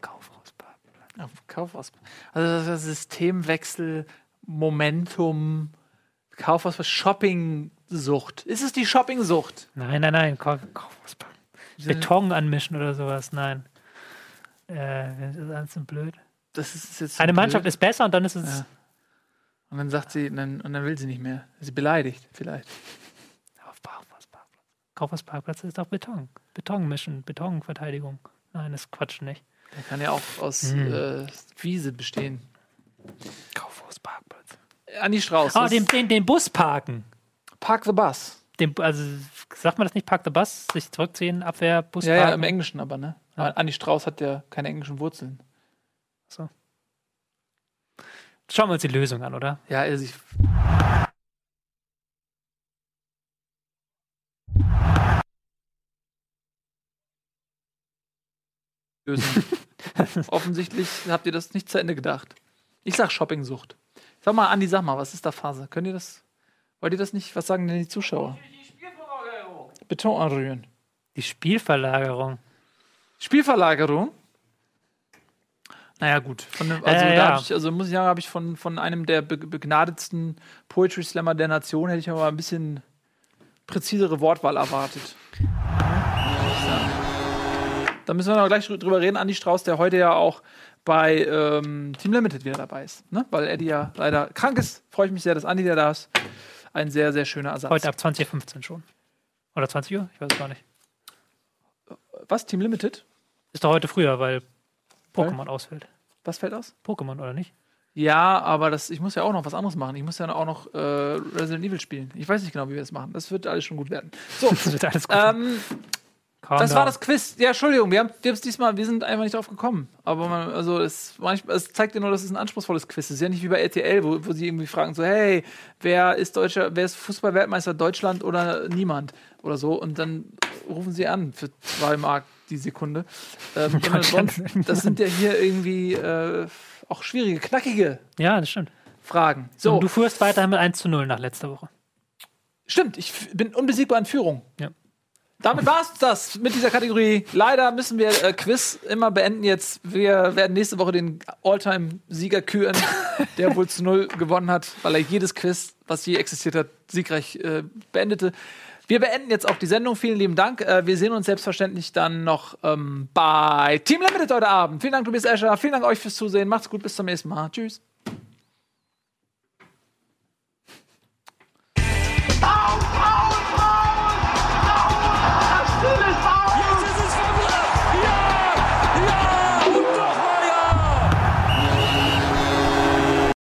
Kaufhausparkplatz. Auf dem Kaufhaus. Also das Systemwechsel, Momentum, Kaufhaus, Shopping-Sucht. Ist es die Shopping-Sucht? Nein, nein, nein. Kauf, Kaufhauspark. Beton anmischen oder sowas. Nein. Äh, das ist alles so blöd. Das ist jetzt Eine blöd. Mannschaft ist besser und dann ist es. Ja. Und dann sagt sie, und dann, und dann will sie nicht mehr. Sie beleidigt, vielleicht. Auf Kaufhausparkplatz. Kaufhausparkplatz ist doch Beton. Beton mischen, Betonverteidigung. Nein, das ist Quatsch nicht. Der kann ja auch aus Hm. äh, Wiese bestehen. Kaufhausparkplatz. Andi Strauß. Oh, den, den, den Bus parken. Park the Bus. Den, also, sagt man das nicht? Park the Bus? Sich zurückziehen, Abwehr, Bus Ja, ja, im Englischen aber, ne? Aber Andi Strauß hat ja keine englischen Wurzeln. Schauen wir uns die Lösung an, oder? Ja, also ich. Lösung. Offensichtlich habt ihr das nicht zu Ende gedacht. Ich sag Shoppingsucht. Sag mal, Andi, sag mal, was ist da Phase? Könnt ihr das? Wollt ihr das nicht? Was sagen denn die Zuschauer? Beton anrühren. Die Spielverlagerung. Spielverlagerung. Naja, gut. Von, dem- also, Äh, da ja. hab ich, also muss ich sagen, habe ich von, von einem der be begnadetsten Poetry Slammer der Nation, hätte ich aber ein bisschen präzisere Wortwahl erwartet. Da müssen wir noch gleich drü- drüber reden. Andi Strauß, der heute ja auch bei ähm, Team Limited wieder dabei ist. Ne? Weil Eddie ja leider krank ist. Freue ich mich sehr, dass Andi da ist. Ein sehr, sehr schöner Ersatz. Heute ab 20.15 Uhr schon. Oder 20 Uhr? Ich weiß es gar nicht. Was? Team Limited? Ist doch heute früher, weil Pokémon ausfällt. Was fällt aus? Pokémon, oder nicht? Ja, aber das, ich muss ja auch noch was anderes machen. Ich muss ja auch noch äh, Resident Evil spielen. Ich weiß nicht genau, wie wir das machen. Das wird alles schon gut werden. So, Das wird alles gut. ähm, das down. war das Quiz. Ja, Entschuldigung, wir haben es diesmal, wir sind einfach nicht drauf gekommen. Aber man, also es, manchmal, es zeigt dir nur, dass es ein anspruchsvolles Quiz ist. Es ist ja nicht wie bei RTL, wo, wo sie irgendwie fragen so, hey, wer ist Deutscher, wer ist Fußballweltmeister Deutschland oder niemand oder so. Und dann rufen sie an für zwei Mark die Sekunde. Ähm, sonst, das sind ja hier irgendwie äh, auch schwierige, knackige Ja, das stimmt. Fragen. So. Und du führst weiterhin mit 1 zu 0 nach letzter Woche. stimmt, ich bin unbesiegbar in Führung. Ja damit war es das mit dieser Kategorie. Leider müssen wir äh, Quiz immer beenden jetzt. Wir werden nächste Woche den All-Time-Sieger küren, der wohl zu null gewonnen hat, weil er jedes Quiz, was je existiert hat, siegreich äh, beendete. Wir beenden jetzt auch die Sendung. Vielen lieben Dank. Äh, wir sehen uns selbstverständlich dann noch ähm, bei Team Limited heute Abend. Vielen Dank, Tobias Escher. Vielen Dank euch fürs Zusehen. Macht's gut. Bis zum nächsten Mal. Tschüss. Oh!